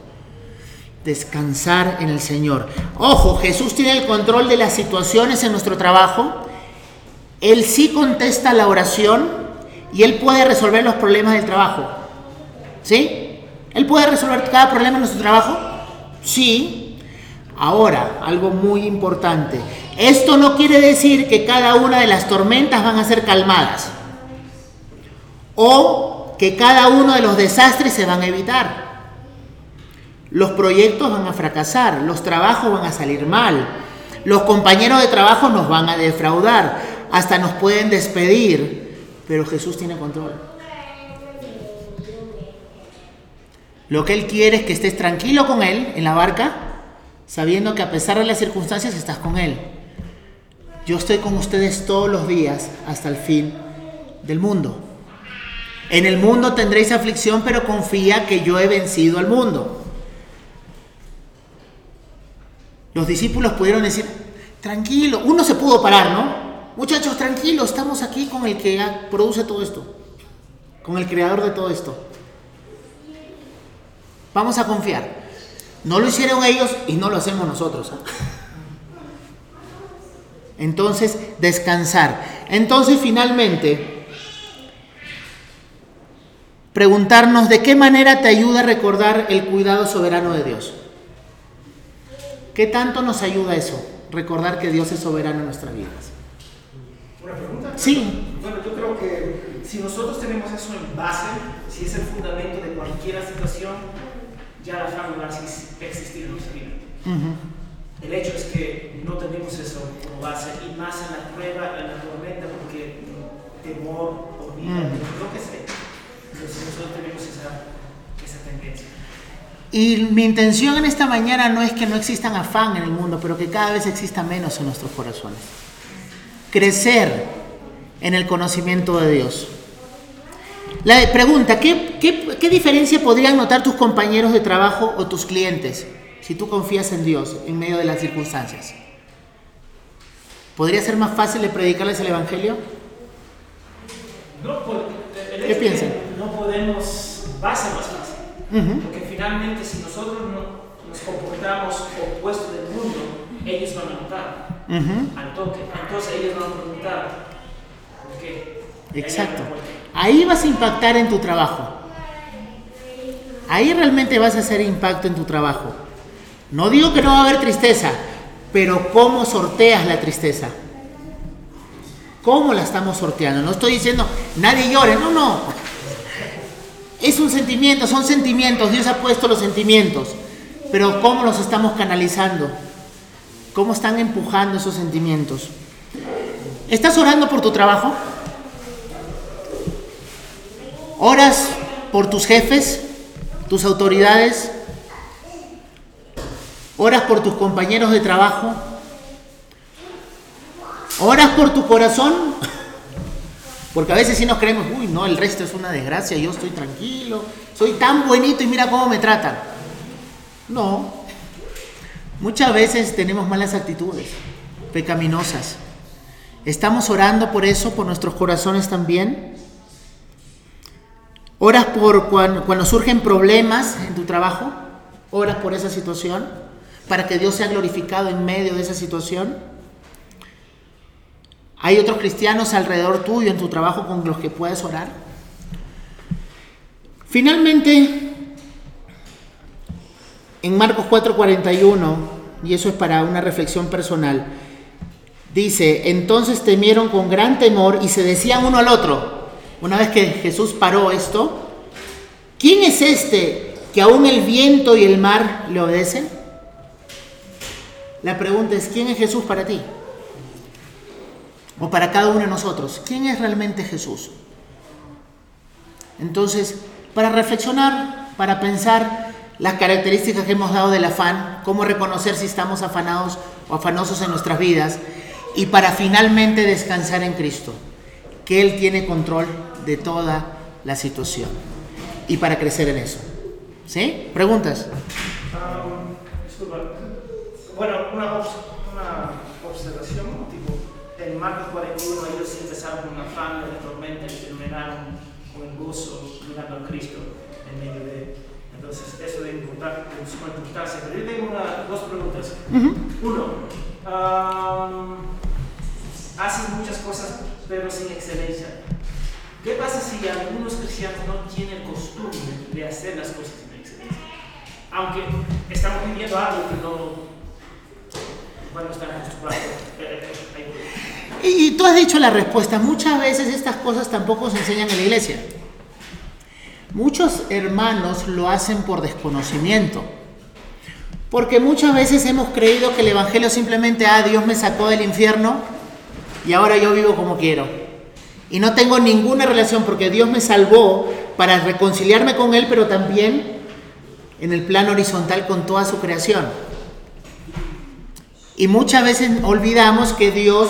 Descansar en el Señor. Ojo, Jesús tiene el control de las situaciones en nuestro trabajo. Él sí contesta la oración y Él puede resolver los problemas del trabajo. ¿Sí? ¿Él puede resolver cada problema en nuestro trabajo? Sí. Ahora, algo muy importante. Esto no quiere decir que cada una de las tormentas van a ser calmadas o que cada uno de los desastres se van a evitar. Los proyectos van a fracasar, los trabajos van a salir mal, los compañeros de trabajo nos van a defraudar, hasta nos pueden despedir, pero Jesús tiene control. Lo que Él quiere es que estés tranquilo con Él en la barca, sabiendo que a pesar de las circunstancias estás con Él. Yo estoy con ustedes todos los días hasta el fin del mundo. En el mundo tendréis aflicción, pero confía que yo he vencido al mundo. Los discípulos pudieron decir, tranquilo, uno se pudo parar, ¿no? Muchachos, tranquilo, estamos aquí con el que produce todo esto, con el creador de todo esto. Vamos a confiar. No lo hicieron ellos y no lo hacemos nosotros. ¿ah? Entonces, descansar. Entonces, finalmente, preguntarnos de qué manera te ayuda a recordar el cuidado soberano de Dios. ¿Qué tanto nos ayuda eso? Recordar que Dios es soberano en nuestras vidas. ¿Una pregunta? Sí. Bueno, yo creo que si nosotros tenemos eso en base, si es el fundamento de cualquier situación, ya la no va a existir en nuestra vida. El hecho es que no tenemos eso como base, y más en la prueba, en la tormenta, porque temor, olvido, lo que sea nosotros tenemos esa, tendencia. Y mi intención en esta mañana no es que no existan afán en el mundo, pero que cada vez exista menos en nuestros corazones. Crecer en el conocimiento de Dios. La pregunta, ¿qué, qué diferencia podrían notar tus compañeros de trabajo o tus clientes si tú confías en Dios en medio de las circunstancias? ¿Podría ser más fácil de predicarles el Evangelio? No, porque ¿Qué piensan? No podemos, va a ser más fácil. Porque finalmente si nosotros no, nos comportamos opuestos del mundo, ellos van a notar al toque. Entonces ellos van a preguntar, ¿por qué? Exacto. Ahí vas a impactar en tu trabajo. Ahí realmente vas a hacer impacto en tu trabajo. No digo que no va a haber tristeza, pero ¿cómo sorteas la tristeza? ¿Cómo la estamos sorteando? No estoy diciendo, nadie llore, no, no. Es un sentimiento, son sentimientos, Dios ha puesto los sentimientos, pero ¿cómo los estamos canalizando? ¿Cómo están empujando esos sentimientos? ¿Estás orando por tu trabajo? ¿Oras por tus jefes, tus autoridades? ¿Oras por tus compañeros de trabajo? ¿Oras por tu corazón? Porque a veces sí nos creemos, uy, no, el resto es una desgracia, yo estoy tranquilo, soy tan bonito y mira cómo me tratan. No, muchas veces tenemos malas actitudes, pecaminosas. ¿Estamos orando por eso, por nuestros corazones también? ¿Oras por cuando, surgen problemas en tu trabajo? ¿Oras por esa situación? Para que Dios sea glorificado en medio de esa situación. ¿Hay otros cristianos alrededor tuyo en tu trabajo con los que puedes orar? Finalmente, en Marcos 4:41, y eso es para una reflexión personal, dice, entonces temieron con gran temor y se decían uno al otro, una vez que Jesús paró esto, ¿quién es este que aún el viento y el mar le obedecen? La pregunta es, ¿quién es Jesús para ti? o para cada uno de nosotros. ¿Quién es realmente Jesús? Entonces, para reflexionar, para pensar las características que hemos dado del afán, cómo reconocer si estamos afanados o afanosos en nuestras vidas y para finalmente descansar en Cristo, que Él tiene control de toda la situación y para crecer en eso. ¿Sí? ¿Preguntas? Um, disculpa. Bueno, una, obs- una observación, tipo, en Marcos 41 ellos empezaron con afán de la tormenta y terminaron con el gozo mirando a Cristo en medio de... Entonces, eso de importar, de suma importancia. Pero yo tengo una- dos preguntas. Uno, um, haces muchas cosas pero sin excelencia. ¿Qué pasa si algunos cristianos no tienen costumbre de hacer las cosas sin excelencia? Aunque estamos viviendo algo que no bueno, están acostumbrados. Y, y tú has dicho la respuesta. Muchas veces estas cosas tampoco se enseñan en la iglesia. Muchos hermanos lo hacen por desconocimiento. Porque muchas veces hemos creído que el Evangelio simplemente, ah, Dios me sacó del infierno y ahora yo vivo como quiero. Y no tengo ninguna relación porque Dios me salvó para reconciliarme con Él, pero también en el plano horizontal con toda su creación. Y muchas veces olvidamos que Dios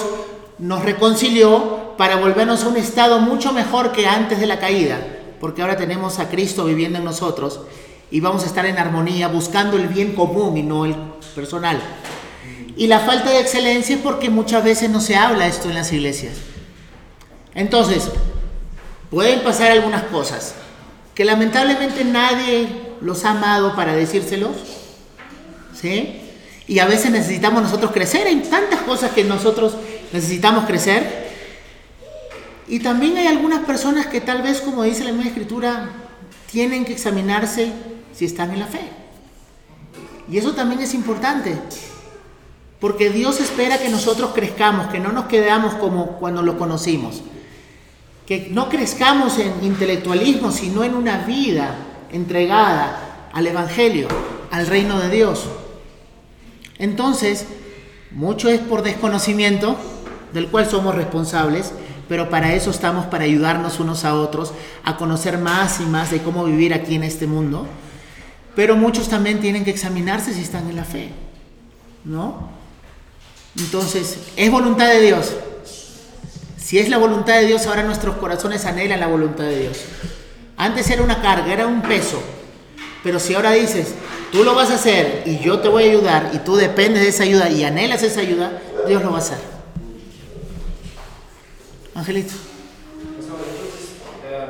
nos reconcilió para volvernos a un estado mucho mejor que antes de la caída, porque ahora tenemos a Cristo viviendo en nosotros y vamos a estar en armonía buscando el bien común y no el personal. Y la falta de excelencia es porque muchas veces no se habla esto en las iglesias. Entonces, pueden pasar algunas cosas que lamentablemente nadie los ha amado para decírselos, ¿sí? Y a veces necesitamos nosotros crecer en tantas cosas que nosotros necesitamos crecer. Y también hay algunas personas que tal vez, como dice la misma escritura, tienen que examinarse si están en la fe. Y eso también es importante. Porque Dios espera que nosotros crezcamos, que no nos quedamos como cuando lo conocimos. Que no crezcamos en intelectualismo, sino en una vida entregada al Evangelio, al reino de Dios. Entonces, mucho es por desconocimiento, del cual somos responsables, pero para eso estamos, para ayudarnos unos a otros, a conocer más y más de cómo vivir aquí en este mundo. Pero muchos también tienen que examinarse si están en la fe, ¿no? Entonces, es voluntad de Dios. Si es la voluntad de Dios, ahora nuestros corazones anhelan la voluntad de Dios. Antes era una carga, era un peso. Pero si ahora dices, tú lo vas a hacer y yo te voy a ayudar y tú dependes de esa ayuda y anhelas esa ayuda, Dios lo va a hacer. Angelito. Pastor, entonces, eh,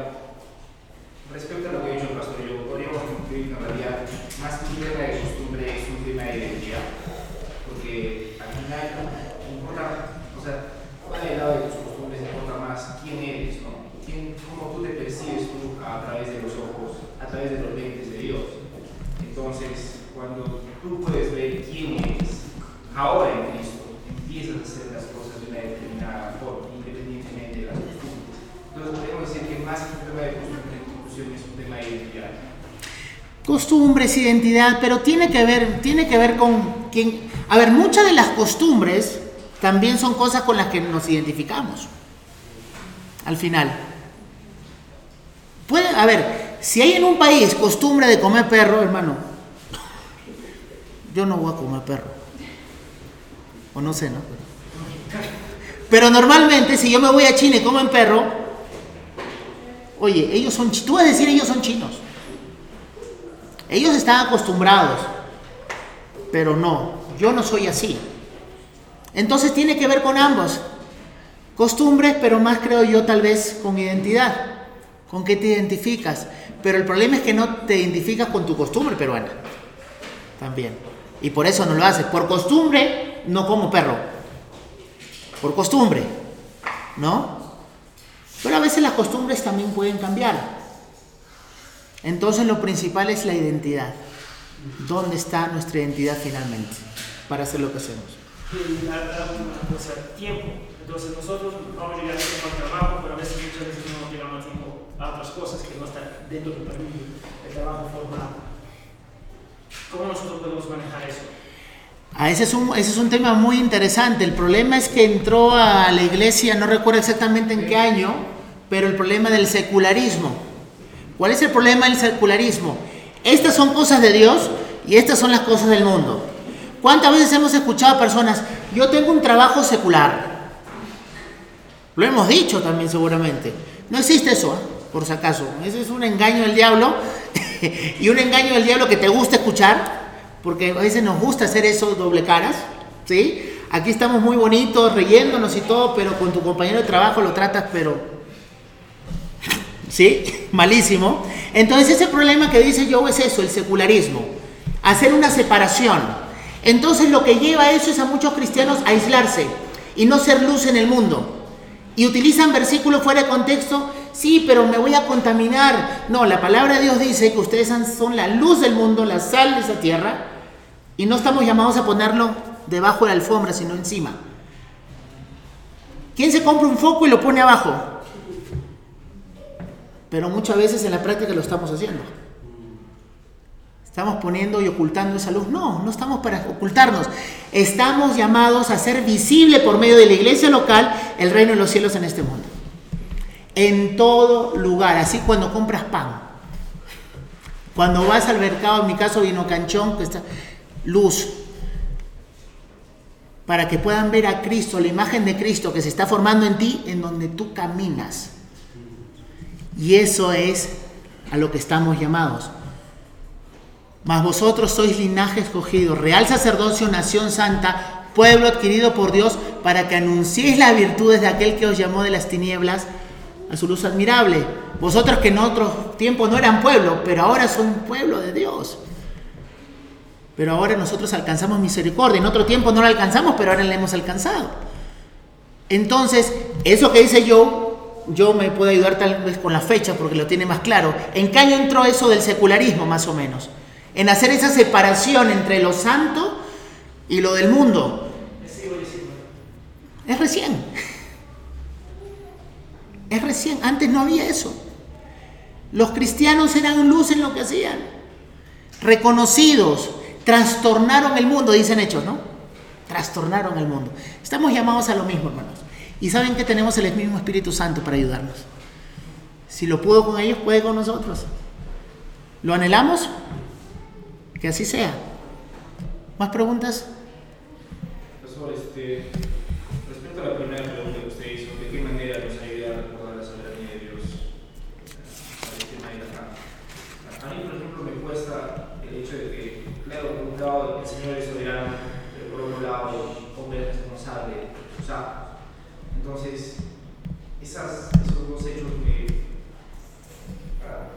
respecto a lo que ha dicho el pastor, yo podríamos concluir que en realidad, más que un tema de costumbre, es un tema de identidad. Porque al final, importa, o sea, va del lado de tus costumbres, importa más quién eres, ¿no? ¿Quién, ¿Cómo tú te percibes tú a través de los ojos, a través de los lentes de Dios? Entonces, cuando tú puedes ver quién eres, ahora en Cristo, empiezas a hacer las cosas de una determinada forma, independientemente de las costumbres. Entonces, podemos decir que más que un tema de costumbre, inclusión es un tema de identidad. Costumbres, identidad, pero tiene que ver, tiene que ver con quién. A ver, muchas de las costumbres también son cosas con las que nos identificamos. Al final. Puede, a ver, si hay en un país costumbre de comer perro, hermano, yo no voy a comer perro. O no sé, ¿no? Pero normalmente, si yo me voy a China y comen perro, oye, ellos son, tú vas a decir ellos son chinos. Ellos están acostumbrados, pero no, yo no soy así. Entonces tiene que ver con ambos. Costumbres, pero más creo yo tal vez con identidad. ¿Con qué te identificas? Pero el problema es que no te identificas con tu costumbre peruana. También. Y por eso no lo haces. Por costumbre, no como perro. Por costumbre. ¿No? Pero a veces las costumbres también pueden cambiar. Entonces lo principal es la identidad. ¿Dónde está nuestra identidad finalmente? Para hacer lo que hacemos. Una cosa, tiempo. Entonces nosotros vamos a llegar al trabajo, pero a veces muchas veces no llegamos tiempo a otras cosas que no están dentro del permiso el trabajo formal. ¿Cómo nosotros podemos manejar eso? Ah, ese, es un, ese es un tema muy interesante. El problema es que entró a la iglesia, no recuerdo exactamente en qué año, pero el problema del secularismo. ¿Cuál es el problema del secularismo? Estas son cosas de Dios y estas son las cosas del mundo. ¿Cuántas veces hemos escuchado a personas, yo tengo un trabajo secular? Lo hemos dicho también seguramente. No existe eso, ¿eh? por si acaso. Ese es un engaño del diablo y un engaño del diablo que te gusta escuchar, porque a veces nos gusta hacer eso doble caras, ¿sí? Aquí estamos muy bonitos, reyéndonos y todo, pero con tu compañero de trabajo lo tratas, pero... ¿Sí? Malísimo. Entonces ese problema que dice yo es eso, el secularismo. Hacer una separación. Entonces lo que lleva a eso es a muchos cristianos a aislarse y no ser luz en el mundo. Y utilizan versículos fuera de contexto, sí, pero me voy a contaminar. No, la palabra de Dios dice que ustedes son la luz del mundo, la sal de esa tierra, y no estamos llamados a ponerlo debajo de la alfombra, sino encima. ¿Quién se compra un foco y lo pone abajo? Pero muchas veces en la práctica lo estamos haciendo. ¿Estamos poniendo y ocultando esa luz? No, no estamos para ocultarnos. Estamos llamados a ser visible por medio de la iglesia local el reino de los cielos en este mundo. En todo lugar, así cuando compras pan. Cuando vas al mercado, en mi caso vino canchón, que está luz, para que puedan ver a Cristo, la imagen de Cristo que se está formando en ti, en donde tú caminas. Y eso es a lo que estamos llamados. Mas vosotros sois linaje escogido, real sacerdocio, nación santa, pueblo adquirido por Dios, para que anunciéis las virtudes de aquel que os llamó de las tinieblas a su luz admirable. Vosotros que en otros tiempos no eran pueblo, pero ahora son pueblo de Dios. Pero ahora nosotros alcanzamos misericordia. En otro tiempo no la alcanzamos, pero ahora la hemos alcanzado. Entonces, eso que dice yo, yo me puedo ayudar tal vez con la fecha porque lo tiene más claro. ¿En qué año entró eso del secularismo, más o menos? En hacer esa separación entre lo santo y lo del mundo. Es recién. Es recién. Antes no había eso. Los cristianos eran luz en lo que hacían. Reconocidos. Trastornaron el mundo, dicen hechos, ¿no? Trastornaron el mundo. Estamos llamados a lo mismo, hermanos. Y saben que tenemos el mismo Espíritu Santo para ayudarnos. Si lo pudo con ellos, puede con nosotros. ¿Lo anhelamos? Que así sea. ¿Más preguntas? Profesor, este, respecto a la primera pregunta que usted hizo, ¿de qué manera nos ayuda a recordar la soberanía de Dios para el la? A mí, por ejemplo, me cuesta el hecho de que, claro, por un lado el Señor es soberano, pero por otro lado, hombre es responsable de sus actos. Entonces, esas, esos dos hechos ah,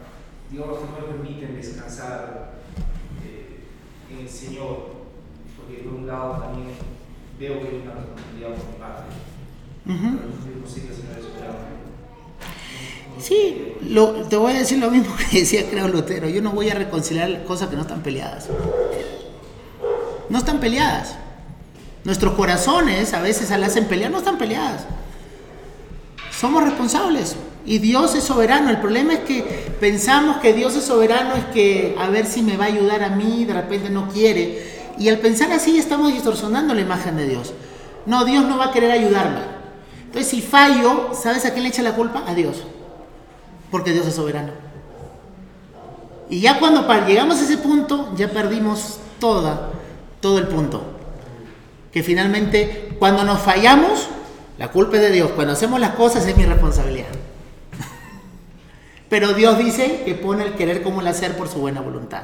digamos, no me permiten descansar eh, en el Señor, porque por un lado también veo que hay una responsabilidad por mi parte. No sé que. Sí, lo- te voy a decir lo mismo que decía creo Lutero. Yo no voy a reconciliar cosas que no están peleadas. No están peleadas. Nuestros corazones a veces al hacen pelear, no están peleadas. Somos responsables y Dios es soberano. El problema es que pensamos que Dios es soberano es que a ver si me va a ayudar a mí, de repente no quiere. Y al pensar así estamos distorsionando la imagen de Dios. No, Dios no va a querer ayudarme. Entonces si fallo, ¿sabes a quién le echa la culpa? A Dios. Porque Dios es soberano. Y ya cuando llegamos a ese punto, ya perdimos toda, todo el punto. Que finalmente, cuando nos fallamos, la culpa es de Dios. Cuando hacemos las cosas es mi responsabilidad. Pero Dios dice que pone el querer como el hacer por su buena voluntad.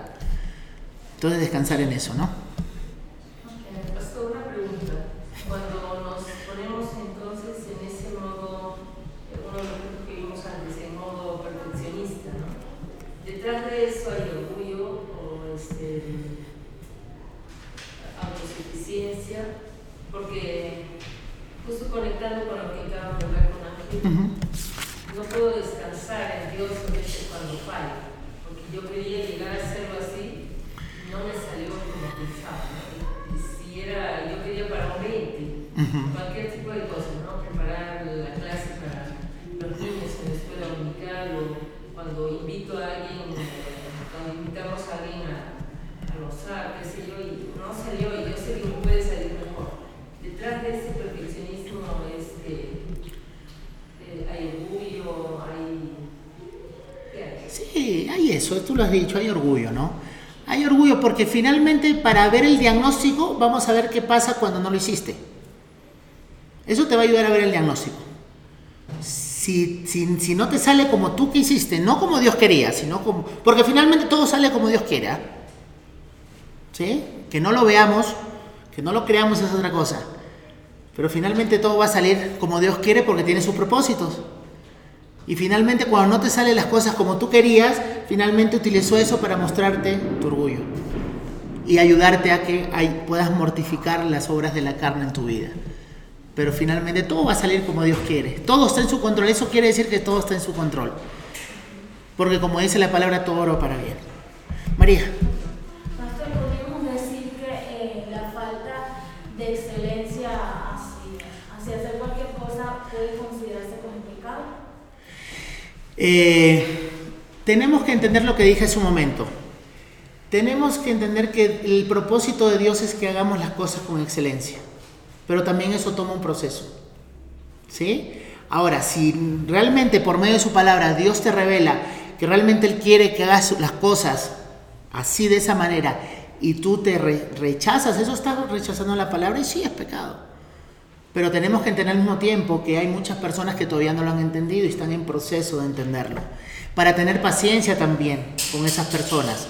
Entonces descansar en eso, ¿no? Eh, Pastor, una pregunta. Cuando nos ponemos entonces en ese modo, eh, uno de los puntos que vimos antes, en modo perfeccionista, ¿no? Detrás de eso hay orgullo o este, autosuficiencia, porque justo conectando con lo que acaba de hablar con Ángel, Ujú. no puedo descansar en Dios veces cuando fallo, porque yo quería llegar a hacerlo así, no me salió como pensaba. ¿no? Si era, yo quería para un 20, Ujú. cualquier tipo de cosas, ¿no? Preparar la clase para los niños en la escuela dominical o cuando invito a alguien, eh, cuando invitamos a alguien a, a almorzar, qué sé yo, y no salió, y yo sé que puede salir mejor. Detrás de ese perfeccionismo es que eh, hay orgullo, hay... ¿qué hay? Sí, eso, tú lo has dicho, hay orgullo, ¿no? Hay orgullo porque finalmente para ver el diagnóstico vamos a ver qué pasa cuando no lo hiciste. Eso te va a ayudar a ver el diagnóstico. Si, si, si no te sale como tú quisiste, no como Dios quería, sino como... Porque finalmente todo sale como Dios quiera. ¿Sí? Que no lo veamos, que no lo creamos es otra cosa. Pero finalmente todo va a salir como Dios quiere porque tiene sus propósitos. Y finalmente cuando no te salen las cosas como tú querías, finalmente utilizó eso para mostrarte tu orgullo y ayudarte a que puedas mortificar las obras de la carne en tu vida. Pero finalmente todo va a salir como Dios quiere. Todo está en su control. Eso quiere decir que todo está en su control. Porque como dice la palabra, todo oro para bien. María. Pastor, podríamos decir que eh, la falta de excelencia hacia, hacer cualquier cosa puede considerarse como pecado. Eh, tenemos que entender lo que dije hace un momento. Tenemos que entender que el propósito de Dios es que hagamos las cosas con excelencia. Pero también eso toma un proceso. ¿Sí? Ahora, si realmente por medio de su palabra Dios te revela que realmente Él quiere que hagas las cosas así de esa manera y tú te rechazas, eso está rechazando la palabra y sí es pecado. Pero tenemos que entender al mismo tiempo que hay muchas personas que todavía no lo han entendido y están en proceso de entenderlo. Para tener paciencia también con esas personas.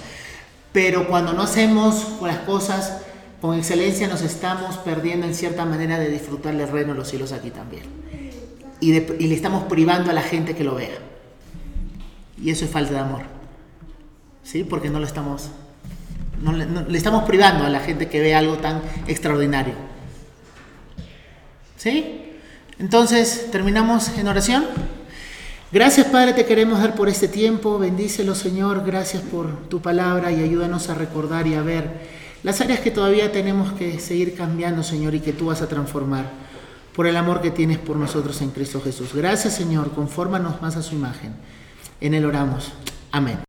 Pero cuando no hacemos las cosas con excelencia nos estamos perdiendo en cierta manera de disfrutar el reino de los cielos aquí también. Y, le estamos privando a la gente que lo vea. Y eso es falta de amor. ¿Sí? Porque no lo estamos... No le estamos privando a la gente que ve algo tan extraordinario. ¿Sí? Entonces, terminamos en oración. Gracias Padre, te queremos dar por este tiempo. Bendícelo Señor. Gracias por tu palabra y ayúdanos a recordar y a ver las áreas que todavía tenemos que seguir cambiando, Señor, y que tú vas a transformar por el amor que tienes por nosotros en Cristo Jesús. Gracias, Señor, confórmanos más a su imagen. En Él oramos. Amén.